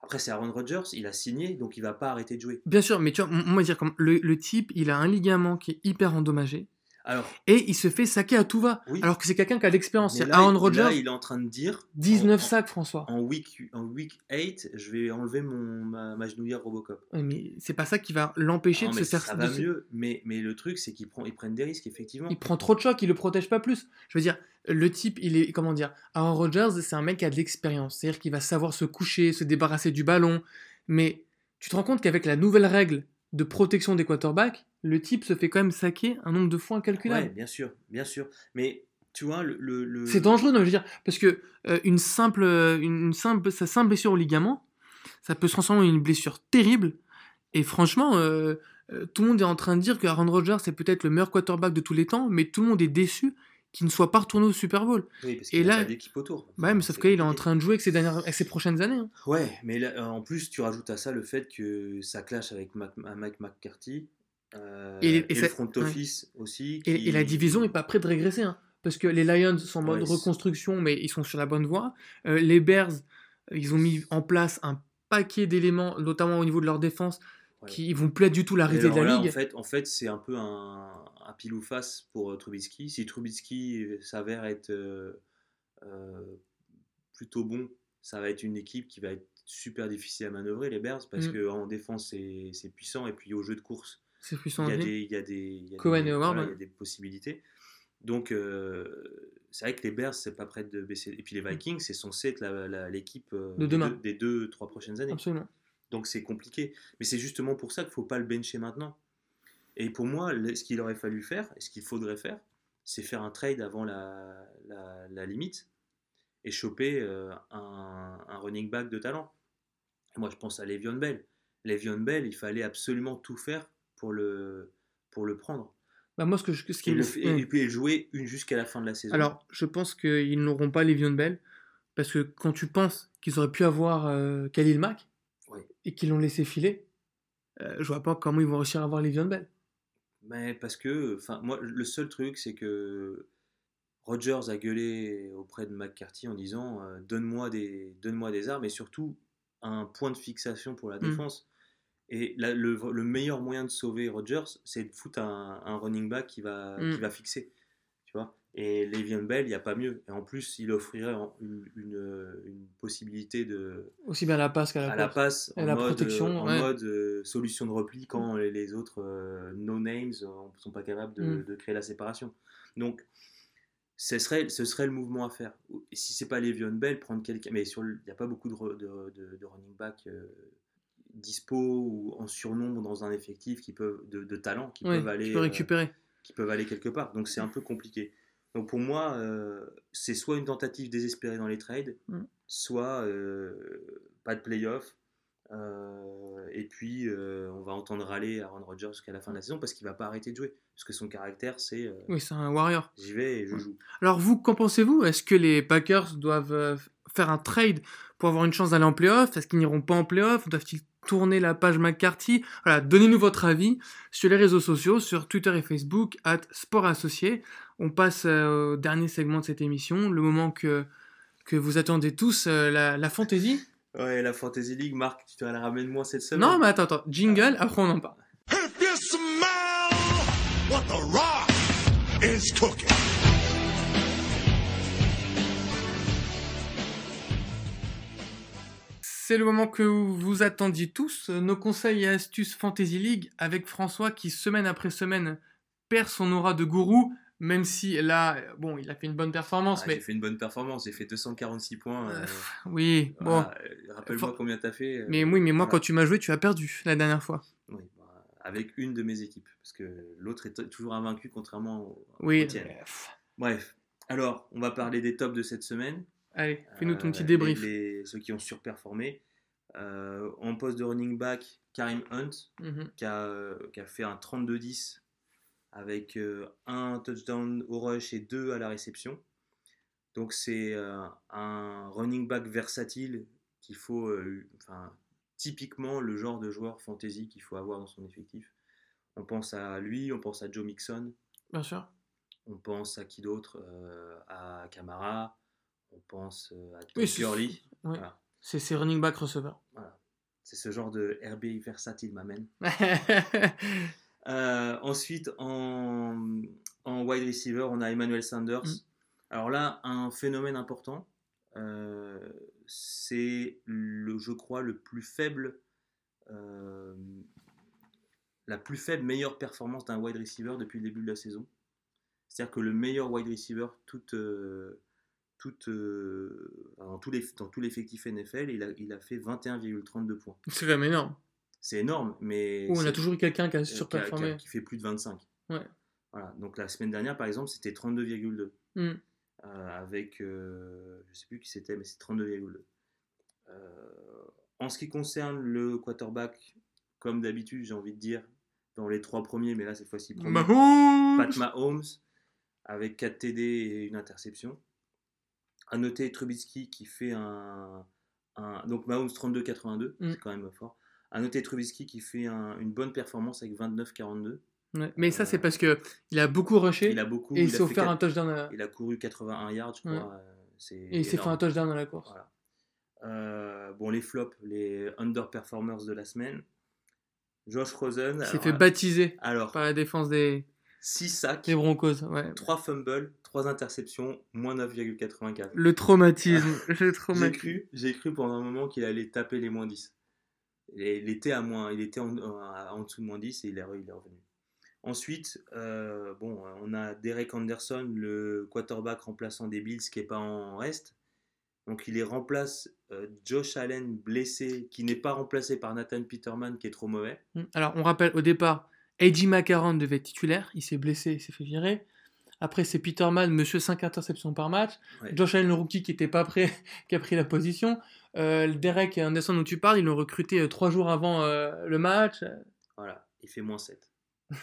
après c'est Aaron Rodgers, il a signé, donc il va pas arrêter de jouer. Bien sûr, mais tu vois, on va dire comme le, le type, il a un ligament qui est hyper endommagé Alors, et il se fait saquer à tout va. Oui. Alors que c'est quelqu'un qui a de l'expérience. Aaron Rodgers, il est en train de dire 19 en- sacs, François. En week, en week 8, je vais enlever mon, ma, ma genouillère Robocop. Mais c'est pas ça qui va l'empêcher de mais se faire. ça de va mieux, mais, mais le truc, c'est ils prennent des risques, effectivement. Il prend trop de chocs, il le protège pas plus. Je veux dire, le type, il est, comment dire, Aaron Rodgers, c'est un mec qui a de l'expérience. C'est-à-dire qu'il va savoir se coucher, se débarrasser du ballon. Mais tu te rends compte qu'avec la nouvelle règle de protection des quarterbacks, le type se fait quand même saquer un nombre de fois Ouais, incalculable. bien sûr, bien sûr. Mais tu vois, le. le- le- C'est dangereux, non, je veux dire, parce que euh, une simple, euh, une simple, sa simple blessure au ligament, ça peut se transformer en une blessure terrible. Et franchement, euh, euh, tout le monde est en train de dire que Aaron Rodgers c'est peut-être le meilleur quarterback de tous les temps, mais tout le monde est déçu qu'il ne soit pas retourné au Super Bowl. Oui, parce et qu'il là- d'équipe autour. Bah ouais, mais sauf qu'il est en train de jouer avec ses, dernières, avec ses prochaines années. hein. Ouais, mais là, en plus, tu rajoutes à ça le fait que ça clash avec Mac, Mike McCarthy euh, Et- et, et le front ouais. office aussi. Et, qui- et la division n'est pas prête de régresser. hein, parce que les Lions sont en mode Ouais, reconstruction, mais ils sont sur la bonne voie. Euh, les Bears, ils ont mis en place un paquet d'éléments, notamment au niveau de leur défense, qui vont plus être du tout la risée de la là, ligue. En fait, en fait c'est un peu un, un pile ou face pour euh, Trubisky. Si Trubisky s'avère être euh, euh, plutôt bon, ça va être une équipe qui va être super difficile à manœuvrer, les Bears, parce Mm. qu'en défense, c'est puissant. Et puis au jeu de course, C'est puissant. il y a des, possibilités. Donc, euh, c'est vrai que les Bears, c'est pas prêt de baisser. Et puis les Vikings, c'est censé être l'équipe euh, De des demain. deux- des deux, trois prochaines années. Absolument. Donc c'est compliqué. Mais c'est justement pour ça qu'il ne faut pas le bencher maintenant. Et pour moi, ce qu'il aurait fallu faire, et ce qu'il faudrait faire, c'est faire un trade avant la, la- la limite et choper euh, un, un running back de talent. Moi, je pense à Le'Veon Bell. Le'Veon Bell, il fallait absolument tout faire pour le, pour le prendre. Bah, moi, ce, que je, ce qui Et, me le, et, puis jouer une jusqu'à la fin de la saison. Alors, je pense qu'ils n'auront pas Le'Veon Bell, parce que quand tu penses qu'ils auraient pu avoir euh, Khalil Mack, et qu'ils l'ont laissé filer, euh, je vois pas comment ils vont réussir à avoir Le'Veon Bell. Mais parce que, enfin, moi, le seul truc, c'est que Rogers a gueulé auprès de McCarthy en disant euh, donne-moi des, donne-moi des armes et surtout un point de fixation pour la Mm. défense. Et la- le, le meilleur moyen de sauver Rogers, c'est de foutre un, un running back qui va, Mm. qui va fixer. Vois et Le'Veon Bell, il n'y a pas mieux. Et en plus, il offrirait une, une- une possibilité de, Aussi bien la passe qu'à la à la passe Et en la mode, protection, euh, en ouais. mode euh, solution de repli quand les, les autres euh, no names ne sont pas capables de, Mm. de créer la séparation. Donc, ce serait, ce serait le mouvement à faire. Et si c'est pas Le'Veon Bell, prendre quelqu'un. Mais il n'y a pas beaucoup de, running back dispo ou en surnombre dans un effectif qui peuvent, de, talent qui, Ouais, peuvent aller, tu peux euh, récupérer. Qui peuvent aller quelque part. Donc c'est un peu compliqué. Donc pour moi, euh, c'est soit une tentative désespérée dans les trades, Mm. soit euh, pas de playoff. euh, et puis on va entendre râler Aaron Rodgers jusqu'à la fin de la saison parce qu'il va pas arrêter de jouer. Parce que son caractère, c'est Oui, c'est un warrior. j'y vais et je joue. Alors vous, qu'en pensez-vous? Est-ce que les Packers doivent faire un trade pour avoir une chance d'aller en playoff? Est-ce qu'ils n'iront pas en playoff? Doivent-ils tourner la page McCarthy Voilà, donnez-nous votre avis sur les réseaux sociaux, sur Twitter et Facebook, at Sport Associé. On passe euh, au dernier segment de cette émission, le moment que, que vous attendez tous, euh, la, la fantasy. Ouais, la Fantasy League, Marc, tu te la ramènes moi cette semaine Non, mais attends, attends, jingle, après on en parle. If you smell what the rock is cooking? C'est le moment que vous attendiez tous, nos conseils et astuces Fantasy League avec François qui semaine après semaine perd son aura de gourou, même si là, bon, il a fait une bonne performance, Ah, mais J'ai fait une bonne performance, j'ai fait 246 points. euh, Euh, oui, bon, voilà, Rappelle-moi combien t'as fait. euh, mais oui, mais moi voilà. quand tu m'as joué, tu as perdu la dernière fois. Oui, bah, avec une de mes équipes, parce que l'autre est toujours invaincu contrairement au, Oui, au Bref, alors on va parler des tops de cette semaine. Allez, fais-nous ton Euh, petit débrief. les- les- ceux qui ont surperformé. Euh, en poste de running back, Karim Hunt, Mhm. qui a, euh, qui a fait un 32-10 avec euh, un touchdown au rush et deux à la réception. Donc c'est euh, un running back versatile qu'il faut, euh, enfin, typiquement le genre de joueur fantasy qu'il faut avoir dans son effectif. On pense à lui, on pense à Joe Mixon, Bien sûr. on pense à qui d'autre? Euh, À Camara, on pense euh, à Todd Oui, c'est- Gurley. ouais. Voilà. C'est c'est running back receveur. C'est ce genre de RB versatile m'amène. [LAUGHS] Euh, ensuite, en, en wide receiver, on a Emmanuel Sanders. Mm. Alors là, un phénomène important, euh, c'est, le, je crois, le plus faible, euh, la plus faible meilleure performance d'un wide receiver depuis le début de la saison. C'est-à-dire que le meilleur wide receiver, toute, euh, toute, euh, dans, tous les, dans tout l'effectif NFL, il a, il a fait 21,32 points. c'est quand même énorme. C'est énorme, mais on a toujours eu quelqu'un qui a euh, qui, a- qui a- surperformé. qui fait plus de 25. Ouais. Voilà. Donc la semaine dernière, par exemple, c'était 32,2. Mm. Euh, avec, euh, je sais plus qui c'était, mais c'est 32,2. Euh, en ce qui concerne le quarterback, comme d'habitude, j'ai envie de dire, dans les trois premiers, mais là cette fois-ci, Pat Mahomes, avec 4 TD et une interception. À noter Trubisky qui fait un. un- donc Mahomes 32-82, Mm. c'est quand même fort. À noter Trubisky qui fait un- une bonne performance avec 29-42. Ouais. Mais ça, c'est Euh, parce que il a beaucoup rushé Il a beaucoup. et il s'est fait offert un touchdown. à- Il a couru 81 yards, je crois. Ouais. euh, c'est Et il s'est fait un touchdown dans la course. Voilà. Euh, bon, les flops, les underperformers de la semaine. Josh Rosen. S'est fait baptiser Alors, par la défense des, 6 sacs, Broncos. Ouais. 3 fumbles, 3 interceptions, moins 9,84. Le traumatisme. le J'ai traumatisme. cru, j'ai cru pendant un moment qu'il allait taper les moins 10. Et il était, à moins, il était en, en- en dessous de moins 10 et il est, re- il est revenu. Ensuite, euh, bon, on a Derek Anderson, le quarterback remplaçant des Bills qui n'est pas en reste. Donc il les remplace euh, Josh Allen blessé, qui n'est pas remplacé par Nathan Peterman qui est trop mauvais. Mm. Alors, on rappelle au départ, A.J. McCarron devait être titulaire. Il s'est blessé, il s'est fait virer. Après, c'est Peterman, monsieur 5 interceptions par match. Ouais. Josh Allen, le rookie, qui n'était pas prêt, [LAUGHS] qui a pris la position. Euh, Derek Anderson, dont tu parles, ils l'ont recruté euh, trois jours avant euh, le match. Voilà, il fait moins 7. [LAUGHS]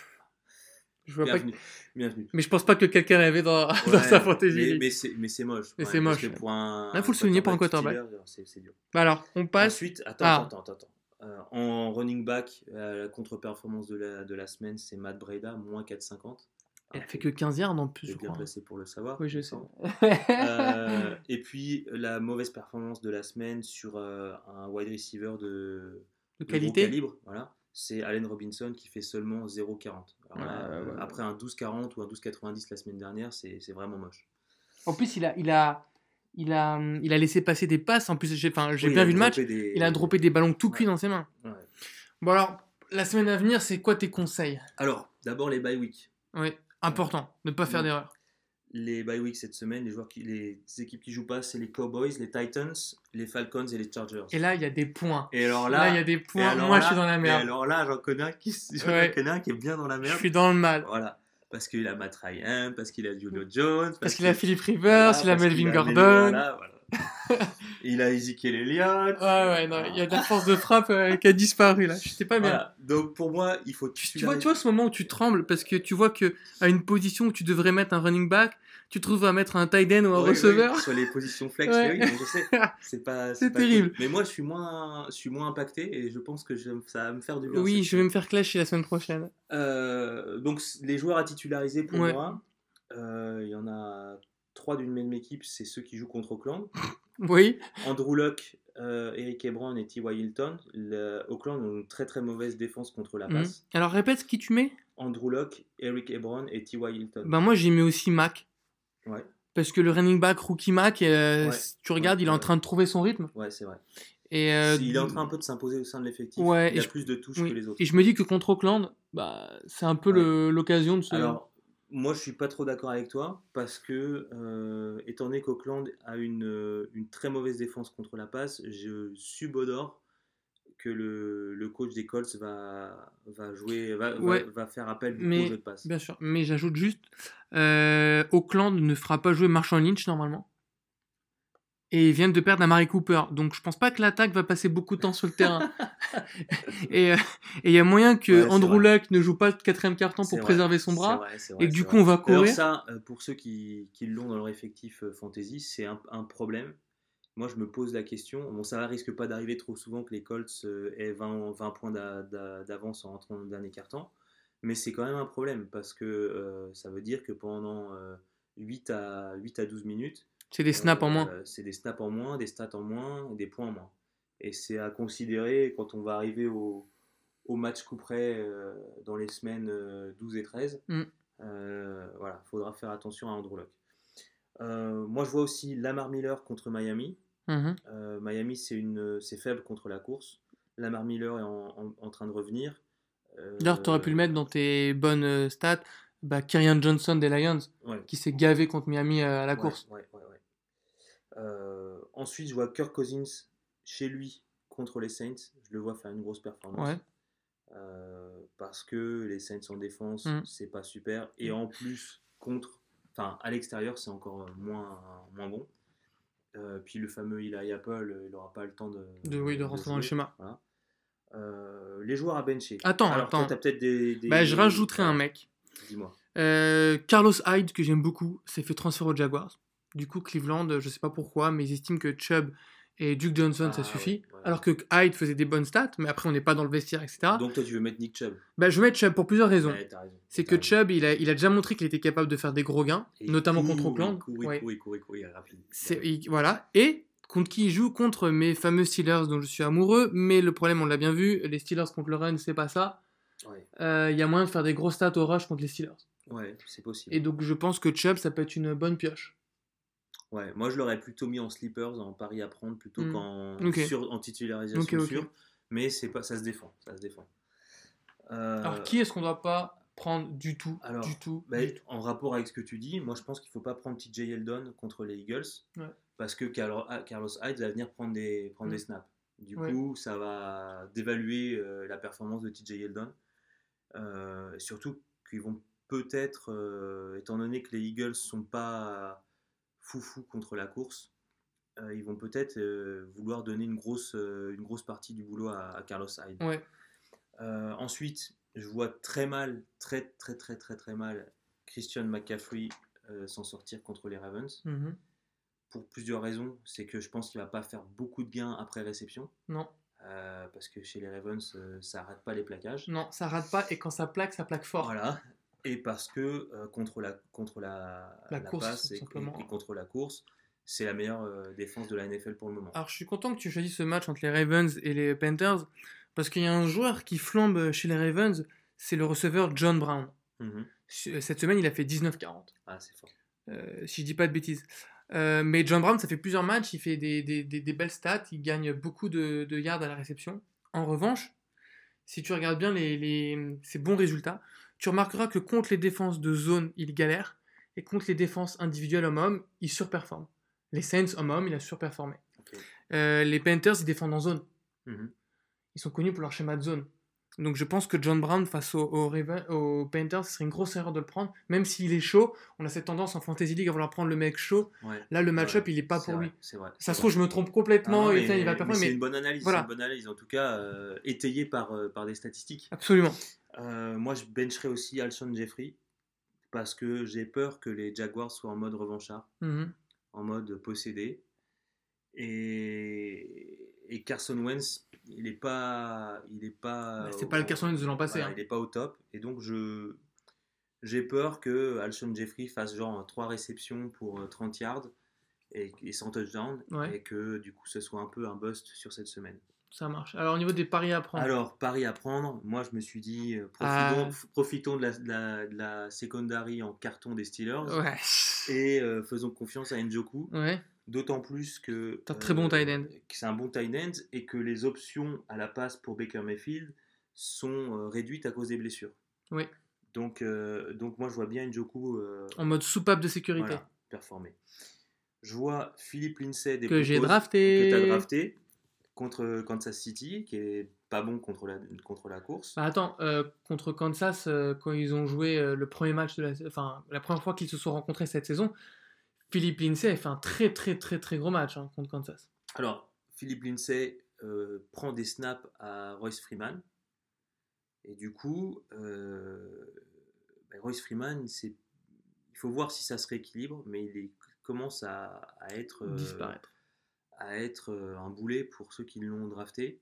Je vois pas que- Bienvenue. bienvenue. Mais je pense pas que quelqu'un rêvait dans, [LAUGHS] sa fantasy. Mais, c'est, moche. Mais c'est moche, pour un, faut le souligner pour un quarterback. c'est dur. Bah alors, on passe. Ensuite, attends, Ah. attends, attends, attends. Euh, en running back, euh, la contre-performance de la, de la semaine, c'est Matt Breda, moins 4,50. Elle a fait que 15 yards en plus, je bien crois. placé pour le savoir. Oui, je sais. [LAUGHS] Euh, et puis, la mauvaise performance de la semaine sur euh, un wide receiver de, de de qualité. calibre, voilà, c'est Allen Robinson qui fait seulement 0,40. Alors là, Ouais, euh, ouais, ouais. Après un 12,40 ou un 12,90 la semaine dernière, c'est, c'est vraiment moche. En plus, il a, il a, il a, il a laissé passer des passes. En plus, j'ai, Oui, bien vu le match. des- Il a droppé des ballons tout cuits Ouais. dans ses mains. Ouais. Bon alors, la semaine à venir, c'est quoi tes conseils? Alors, d'abord les bye week. Oui, important, ne pas faire d'erreur. les bye week cette semaine, les joueurs qui, les équipes qui jouent pas, c'est les Cowboys, les Titans, les Falcons et les Chargers. Et là, il y a des points. Et alors Là, il y a des et points. Moi, là- je suis dans la Et merde. alors là, j'en connais un qui, Ouais. est bien dans la Je merde. suis dans le mal. Voilà, parce qu'il a Matt Ryan, parce qu'il a Julio Jones, Parce qu'il a Philippe Rivers, voilà, il a Melvin a Gordon. voilà, [LAUGHS] il a Ezekiel Elliott. Ouais, ouais, non, il y a de la force de frappe euh, qui a disparu là. J'étais pas bien. Voilà. Donc pour moi, il faut Tu, tu vois, tu vois ce moment où tu trembles parce que tu vois que à une position où tu devrais mettre un running back, tu trouves à mettre un tight end ou un receveur. sur les positions flex, Ouais. oui, mais je sais, [LAUGHS] c'est pas, C'est terrible. cool. Mais moi, je suis moins, je suis moins impacté et je pense que je- ça va me faire du bien. Oui, je vais me faire clasher la semaine prochaine. Euh, donc les joueurs à titulariser pour Ouais. moi, euh, il y en a trois d'une même équipe, c'est ceux qui jouent contre Auckland. [LAUGHS] Oui, Andrew Luck, euh, Eric Ebron et T.Y. Hilton. Le- Auckland ont une très très mauvaise défense contre la Mhm. passe. Alors répète ce qui tu mets. Andrew Luck, Eric Ebron et T.Y. Hilton. Ben moi j'ai mis aussi Mac. Ouais, Parce que le running back rookie Mac, euh, Ouais. si tu regardes, Ouais, il est en train de trouver son rythme. ouais c'est vrai. Et euh, il est en train un peu de s'imposer au sein de l'effectif. Ouais, il a je- plus de touches oui. que les autres. Et je me dis que contre Auckland, bah, c'est un peu Ouais. l'occasion de se. Alors, moi, je suis pas trop d'accord avec toi parce que, euh, étant donné qu'Auckland a une, une très mauvaise défense contre la passe, je subodore que le, le coach des Colts va, va jouer, va, va- Ouais. va faire appel Mais- au jeu de passe. Bien sûr, mais j'ajoute juste, euh, Auckland ne fera pas jouer Marshall Lynch normalement. et ils viennent de perdre Amari Cooper. Donc je pense pas que l'attaque va passer beaucoup de temps sur le terrain. [LAUGHS] et euh, et il y a moyen que Ouais, Andrew. Luck ne joue pas le quatrième carton pour vrai, préserver son bras. vrai, c'est vrai, et du coup, on va courir. ça, euh, pour ceux qui, qui l'ont dans leur effectif fantasy, c'est un, un problème. Moi, je me pose la question. Bon, ça risque pas d'arriver trop souvent que les Colts euh, aient 20, 20 points d'a- d'a- d'avance en rentrant dans le dernier carton. Mais c'est quand même un problème parce que euh, ça veut dire que pendant euh, 8, à, 8 à 12 minutes, C'est des snaps en moins. euh, c'est des snaps en moins, des stats en moins, des points en moins. Et c'est à considérer quand on va arriver au, au match coup près dans les semaines euh, 12 et 13. Mm. Voilà, il faudra faire attention à Andrew Luck. Euh, moi, je vois aussi Lamar Miller contre Miami. Mhm. Euh, Miami, c'est une, c'est faible contre la course. Lamar Miller est en, en- en train de revenir. Euh, D'ailleurs, tu aurais pu le mettre dans tes bonnes euh, stats. Bah, Kyrian Johnson des Lions, ouais. qui s'est gavé contre Miami euh, à la Ouais, course. ouais. Euh, ensuite, je vois Kirk Cousins chez lui contre les Saints. Je le vois faire une grosse performance. Euh, parce que les Saints en défense, Mm. c'est pas super. Et en plus, contre, enfin à l'extérieur, c'est encore moins, moins bon. Euh, puis le fameux Eli Apple, euh, il n'aura pas le temps de, De, oui, de rentrer dans le schéma. Voilà. Euh, les joueurs à bencher. Attends, Alors, toi, attends. t'as peut-être des, des- Bah, je rajouterai un mec. Dis-moi. Euh, Carlos Hyde, que j'aime beaucoup, s'est fait transférer aux Jaguars. Du coup, Cleveland, je sais pas pourquoi, mais ils estiment que Chubb et Duke Johnson, Ah, ça suffit. ouais, ouais. Alors que Hyde faisait des bonnes stats, mais après, on n'est pas dans le vestiaire, etc. Donc toi, tu veux mettre Nick Chubb Bah, je vais mettre Chubb pour plusieurs raisons. Ouais, t'as raison. C'est que raison. Chubb, il a, il a déjà montré qu'il était capable de faire des gros gains, Et notamment court, contre Oakland. Voilà. Et contre qui il joue? Contre mes fameux Steelers dont je suis amoureux. Mais le problème, on l'a bien vu, les Steelers contre le run, c'est pas ça. Euh, Il y a moyen de faire des gros stats au rush contre les Steelers. ouais c'est possible. Et donc, je pense que Chubb, ça peut être une bonne pioche. Ouais, moi je l'aurais plutôt mis en sleepers, en pari à prendre, plutôt Hmm. qu'en Ok. sur- en titularisation sûre. Mais c'est pas, ça se défend, ça se défend. Euh, Alors, qui est-ce qu'on doit pas prendre du tout alors, Du tout. bah, du tout? en rapport avec ce que tu dis, moi je pense qu'il faut pas prendre TJ Eldon contre les Eagles, Ouais. parce que ah, Carlos Hyde va venir prendre des, prendre Hmm. des snaps. Du Ouais. coup, ça va dévaluer euh, la performance de TJ Eldon. Euh, surtout qu'ils vont peut-être, euh, étant donné que les Eagles sont pas foufou contre la course, euh, ils vont peut-être euh, vouloir donner une grosse, euh, une grosse partie du boulot à, à Carlos Hyde. Ouais. Ensuite, je vois très mal, très très très très très mal Christian McCaffrey s'en sortir contre les Ravens. Mhm. Pour plusieurs raisons. C'est que je pense qu'il va pas faire beaucoup de gains après réception. Non, parce que chez les Ravens, ça arrête pas les plaquages. non, ça rate pas. Et quand ça plaque, ça plaque fort. Voilà. Et parce que euh, contre la, contre la, La course, passe et, contre la course, c'est la meilleure euh, défense de la NFL pour le moment. Alors, je suis content que tu choisisses ce match entre les Ravens et les Panthers. Parce qu'il y a un joueur qui flambe chez les Ravens, c'est le receveur John Brown. Mhm. Cette semaine, il a fait 19-40. Ah, c'est fort. euh, si je dis pas de bêtises. Mais John Brown, ça fait plusieurs matchs, il fait des, des- des- des belles stats, il gagne beaucoup de, de yards à la réception. En revanche, si tu regardes bien les, les- ses bons résultats, tu remarqueras que contre les défenses de zone, il galère, et contre les défenses individuelles homme-homme, il surperforme. Les Saints homme-homme, il a surperformé. Euh, les Panthers, ils défendent en zone. Mhm. Ils sont connus pour leur schéma de zone. Donc je pense que John Brown face aux, aux aux Panthers, ce serait une grosse erreur de le prendre. Même s'il est chaud, on a cette tendance en Fantasy League à vouloir prendre le mec chaud. Ouais. Là, le match-up, il est pas pour vrai, lui. Vrai. Ça se trouve, je me trompe Ah complètement non, et mais- putain, il va mais performer. C'est une bonne analyse, Voilà. c'est une bonne analyse, en tout cas euh, étayée par, euh, par des statistiques. absolument. Euh, moi, je bencherai aussi Alshon Jeffrey parce que j'ai peur que les Jaguars soient en mode revanchard, Mhm. en mode possédé. Et, et Carson Wentz, il n'est pas, il est pas. C'est au- pas le Carson Wentz de l'an passé, voilà, hein. Il n'est pas au top, et donc je j'ai peur que Alshon Jeffrey fasse genre 3 réceptions pour euh, 30 yards et, et 100 touchdowns, Ouais. et que du coup ce soit un peu un bust sur cette semaine. Ça marche. Alors, au niveau des paris à prendre, Alors, pari à prendre, moi je me suis dit, euh, Ah. profitons, f- profitons de, la, de la- de la secondary en carton des Steelers ouais. et euh, faisons confiance à Njoku, Ouais. d'autant plus que, euh, T'as un très bon tight end. c'est un bon tight end et que les options à la passe pour Baker Mayfield sont euh, réduites à cause des blessures. Oui. Donc, euh, donc moi je vois bien Njoku euh, En mode soupape de sécurité. voilà, performer. Je vois Philippe Lindsay Que j'ai drafté. que tu as drafté contre Kansas City, qui est pas bon contre la, contre la course. Bah, attends, euh, contre Kansas, euh, quand ils ont joué euh, le premier match de la, enfin la première fois qu'ils se sont rencontrés cette saison, Philippe Lindsay a fait un très très très très gros match hein, contre Kansas. Alors, Philippe Lindsay euh, prend des snaps à Royce Freeman. Et du coup, euh, ben, Royce Freeman, il faut voir si ça se rééquilibre, mais il est- commence à, à être, euh, Disparaître. À être euh, un boulet pour ceux qui l'ont drafté,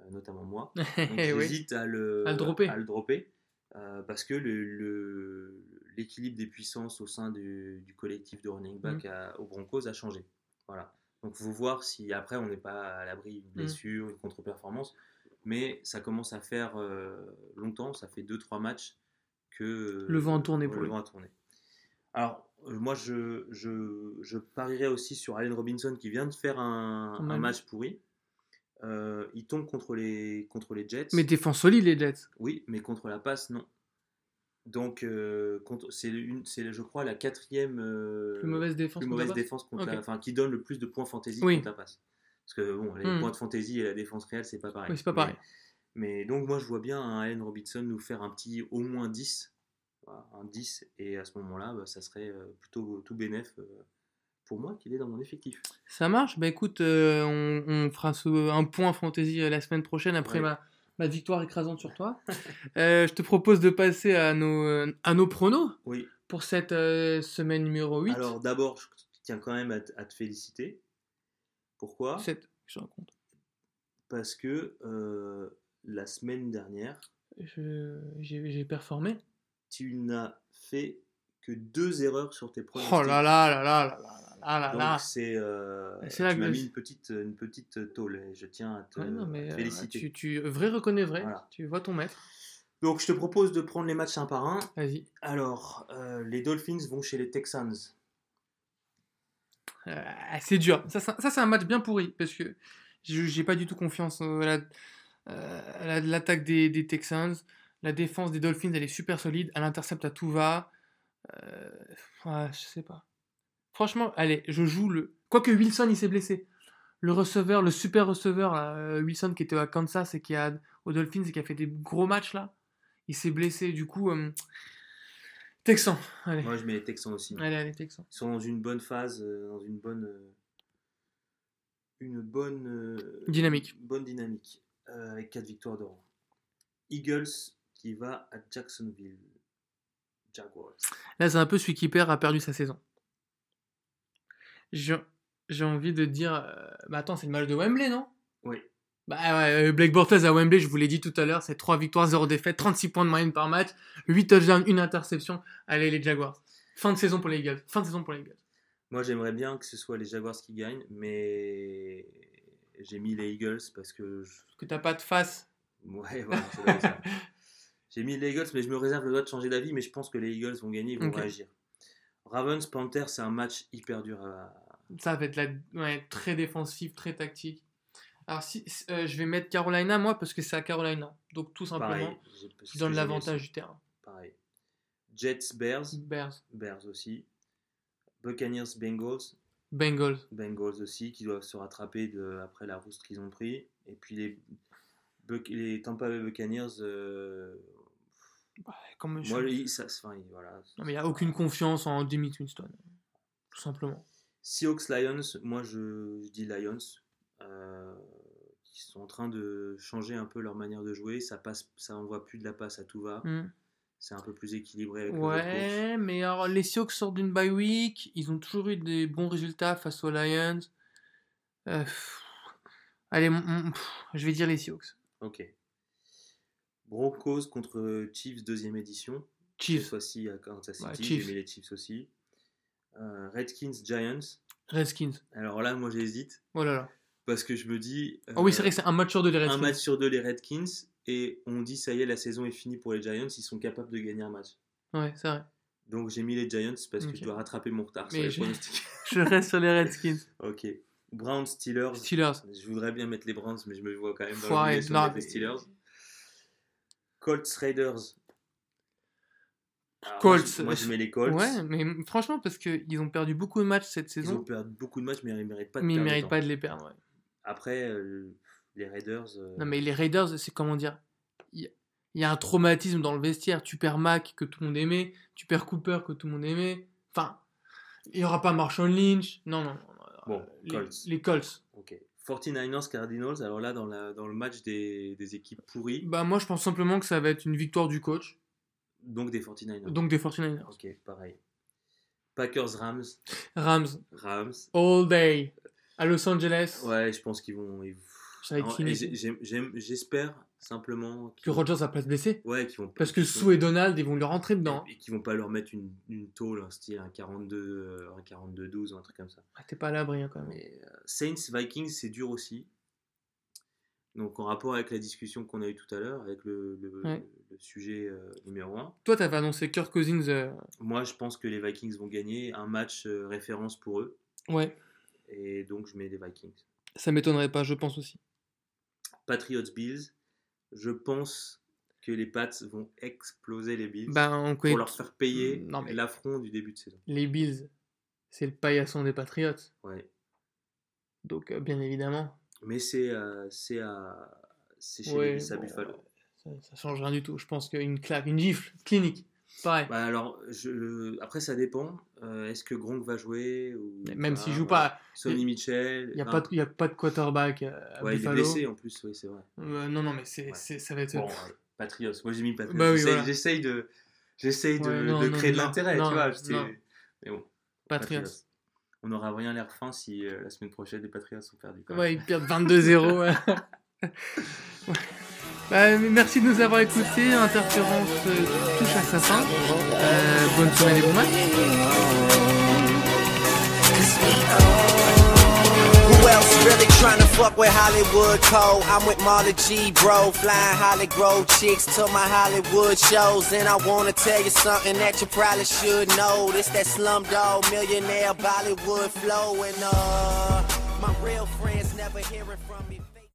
euh, notamment moi. [LAUGHS] Eh oui. j'hésite à le, À le dropper. à le dropper, euh, parce que le- l'équilibre des puissances au sein du, du collectif de running back Mm. à- aux Broncos a changé. Voilà. Donc, il faut voir si après on n'est pas à l'abri d'une Mm. blessure, une contre-performance, mais ça commence à faire euh, longtemps, ça fait 2-3 matchs que Le vent a tourné pour le lui. vent a tourné. Alors, moi, je, je, je parierais aussi sur Allen Robinson qui vient de faire un, match pourri. Euh, il tombe contre les, contre les Jets. Mais défense solide, les Jets. Oui, mais contre la passe, non. Donc, euh, c'est, je crois, la quatrième euh, Plus mauvaise défense. plus mauvaise défense contre la- enfin, qui donne le plus de points fantasy Oui. contre la passe. Parce que bon, les Hmm. points de fantasy et la défense réelle, c'est pas pareil. Oui, c'est pas Mais- pareil. Mais, donc, moi, je vois bien un Allen Robinson nous faire un petit au moins 10. Un 10. Et à ce moment-là, bah, ça serait euh, plutôt tout bénef euh, pour moi qu'il est dans mon effectif. Ça marche Bah écoute, euh, on, on fera ce- un point fantasy la semaine prochaine après Ouais. ma, ma victoire écrasante sur toi. [LAUGHS] Euh, je te propose de passer à nos, à nos pronos Oui. pour cette euh, semaine numéro 8. Alors, d'abord, je tiens quand même à, te- à te féliciter. Pourquoi? Sept, je raconte. Parce que la semaine dernière, j'ai performé. Tu n'as fait que deux erreurs sur tes pronostics. Oh là là là là là là là là Donc c'est, euh, tu m'as mis une petite, une petite tôle et je tiens à te, Ouais, non, mais euh, féliciter. tu, tu vrai reconnaît vrai. Voilà. Tu vois ton maître. Donc je te propose de prendre les matchs un par un. Vas-y. Alors, euh, les Dolphins vont chez les Texans. Euh, c'est dur. Ça, ça, ça, c'est un match bien pourri parce que j'ai pas du tout confiance euh, à la- à la- l'attaque des, des Texans. La défense des Dolphins, elle est super solide. Elle intercepte à tout va. Euh, ouais, je sais pas. Franchement, allez, je joue le. Quoique Wilson, il s'est blessé. Le receveur, le super receveur, là, euh, Wilson, qui était à Kansas et qui a aux Dolphins et qui a fait des gros matchs là, il s'est blessé. Du coup, euh, Texans. Allez. Moi je mets les Texans aussi. allez, allez, Texans. Ils sont dans une bonne phase, dans une bonne, une bonne Dynamique. bonne dynamique, avec 4 victoires de rang. Eagles qui va à Jacksonville. Jaguars. Là, c'est un peu celui qui perd a perdu sa saison. J'ai envie de dire. euh, bah attends, c'est le match de Wembley, non? Oui. Bah ouais, euh, Blake Bortles à Wembley, je vous l'ai dit tout à l'heure, c'est 3 victoires, 0 défaites, 36 points de moyenne par match, 8 touchdowns, 1 interception. Allez, les Jaguars. Fin de saison pour les Eagles. Fin de saison pour les Eagles. Moi j'aimerais bien que ce soit les Jaguars qui gagnent, mais j'ai mis les Eagles parce que je- Parce que t'as pas de face. Ouais, voilà, ça. [LAUGHS] J'ai mis les Eagles, mais je me réserve le droit de changer d'avis, mais je pense que les Eagles vont gagner, ils vont réagir. Ravens, Panthers, c'est un match hyper dur à... Ça va être la... ouais, très défensif, très tactique. Alors, si, euh, je vais mettre Carolina, moi, parce que c'est à Carolina. Donc, tout simplement, Pareil. je donne l'avantage du terrain. Pareil. Jets, Bears, Bears, Bears aussi. Buccaneers, Bengals, Bengals. Bengals aussi, qui doivent se rattraper de, après la rousse qu'ils ont pris. Et puis les, les Tampa Bay Buccaneers, euh, comme je- moi, ils- ça, enfin, ils- voilà. Non, mais il n'y a aucune confiance en Jimmy Winston. Tout simplement. Seahawks Lions, moi je, je dis Lions, euh, qui sont en train de changer un peu leur manière de jouer. Ça passe, ça envoie plus de la passe à tout va. Hmm. C'est un peu plus équilibré avec le. Ouais, mais alors les Seahawks sortent d'une bye week. Ils ont toujours eu des bons résultats face aux Lions. Euh, pff, Allez, pff, je vais dire les Seahawks. Ok. Broncos contre Chiefs deuxième édition. Cette Chiefs, fois-ci à Kansas Ouais, City. Chiefs. J'ai mis les Chiefs aussi. Euh, Redskins Giants. Redskins. Alors là, moi j'hésite Oh là là. parce que je me dis. Ah oui, euh, c'est vrai que c'est un match sur deux les un Redskins. match sur deux les Redskins et on dit ça y est la saison est finie pour les Giants ils sont capables de gagner un match Ouais, c'est vrai. donc j'ai mis les Giants parce que je dois rattraper mon retard sur les je- pronostics [LAUGHS] Je reste sur les Redskins. [LAUGHS] ok Browns Steelers Steelers. je voudrais bien mettre les Browns mais je me vois quand même dans les Steelers Colts Raiders Alors, Colts. moi, je- moi je mets les Colts Ouais, mais franchement, parce qu'ils ont perdu beaucoup de matchs cette ils ont saison, perdu beaucoup de matchs mais ils méritent pas de mais ils méritent pas de les perdre. ouais. après euh, les Raiders euh, Non, mais les Raiders, c'est comment dire Il y, a- il y a un traumatisme dans le vestiaire. Tu perds Mac, que tout le monde aimait. Tu perds Cooper, que tout le monde aimait. Enfin, Il n'y aura pas Marshall Lynch. Non, non. non. Bon, les, Colts. les Colts. Ok. 49ers Cardinals, alors là, dans, la, dans le match des, des équipes pourries, Bah, moi, je pense simplement que ça va être une victoire du coach, donc des 49ers. donc des 49ers. Ok, pareil. Packers Rams, Rams, Rams. all day, à Los Angeles. Ouais, je pense qu'ils vont. ils- j'aime- J'espère simplement Que qu'ils Rodgers a place blessé. ouais, qu'ils vont Parce que Sue vont- et Donald, ils vont lui rentrer dedans. et qu'ils vont pas leur mettre une, une tôle, un style un 42, euh, un 42-12 ou un truc comme ça. Ah, T'es pas à l'abri hein, quand même. Mais euh, Saints Vikings, c'est dur aussi. Donc en rapport avec la discussion qu'on a eue tout à l'heure, avec le, le- Ouais. le sujet euh, numéro 1, Toi, t'avais annoncé Kirk Cousins. euh, moi je pense que les Vikings vont gagner un match référence pour eux. Ouais, Et donc je mets les Vikings. ça m'étonnerait pas, je pense aussi. Patriots Bills, je pense que les Pats vont exploser les Bills Ben, on pour leur faire payer Non, mais- l'affront du début de saison. les Bills. C'est le paillasson des Patriots. Ouais. Donc, euh, bien évidemment. Mais c'est euh, c'est c'est chez Ouais, les Bills à bon, Buffalo. Ça, ça change rien du tout. Je pense qu'une claque, une gifle, clinique. Pareil. Bah alors, je... après ça dépend. Euh, Est-ce que Gronk va jouer ou Même s'il joue voilà. pas, Sonny Mitchell. il n'y a, enfin, pas de- y a pas de quarterback euh, à Ouais, il est Buffalo. blessé en plus, oui, c'est vrai. Euh, non, non, mais c'est, Ouais. c'est- ça va être. Bon, ouais, Patriots. Moi j'ai mis Patriots. Bah oui, J'essaye voilà. de, j'essaye de, Ouais, non, de non, créer de l'intérêt, tu vois. Mais bon, Patriots. On n'aura rien l'air fin si euh, la semaine prochaine les Patriots sont perdus. quand même. Ouais, ils perdent 22-0. ouais. [LAUGHS] Bah, merci de nous avoir écoutés. Interférence euh, touche à sa fin. Euh, bonne semaine et bon match. Really tryna fuck with Hollywood Code? I'm with Marla G, bro. Flying Hollywood chicks to my Hollywood shows. And I wanna tell you something that you probably should know. This that slumdog millionaire Bollywood flow. And uh, my real friends never hearing from me.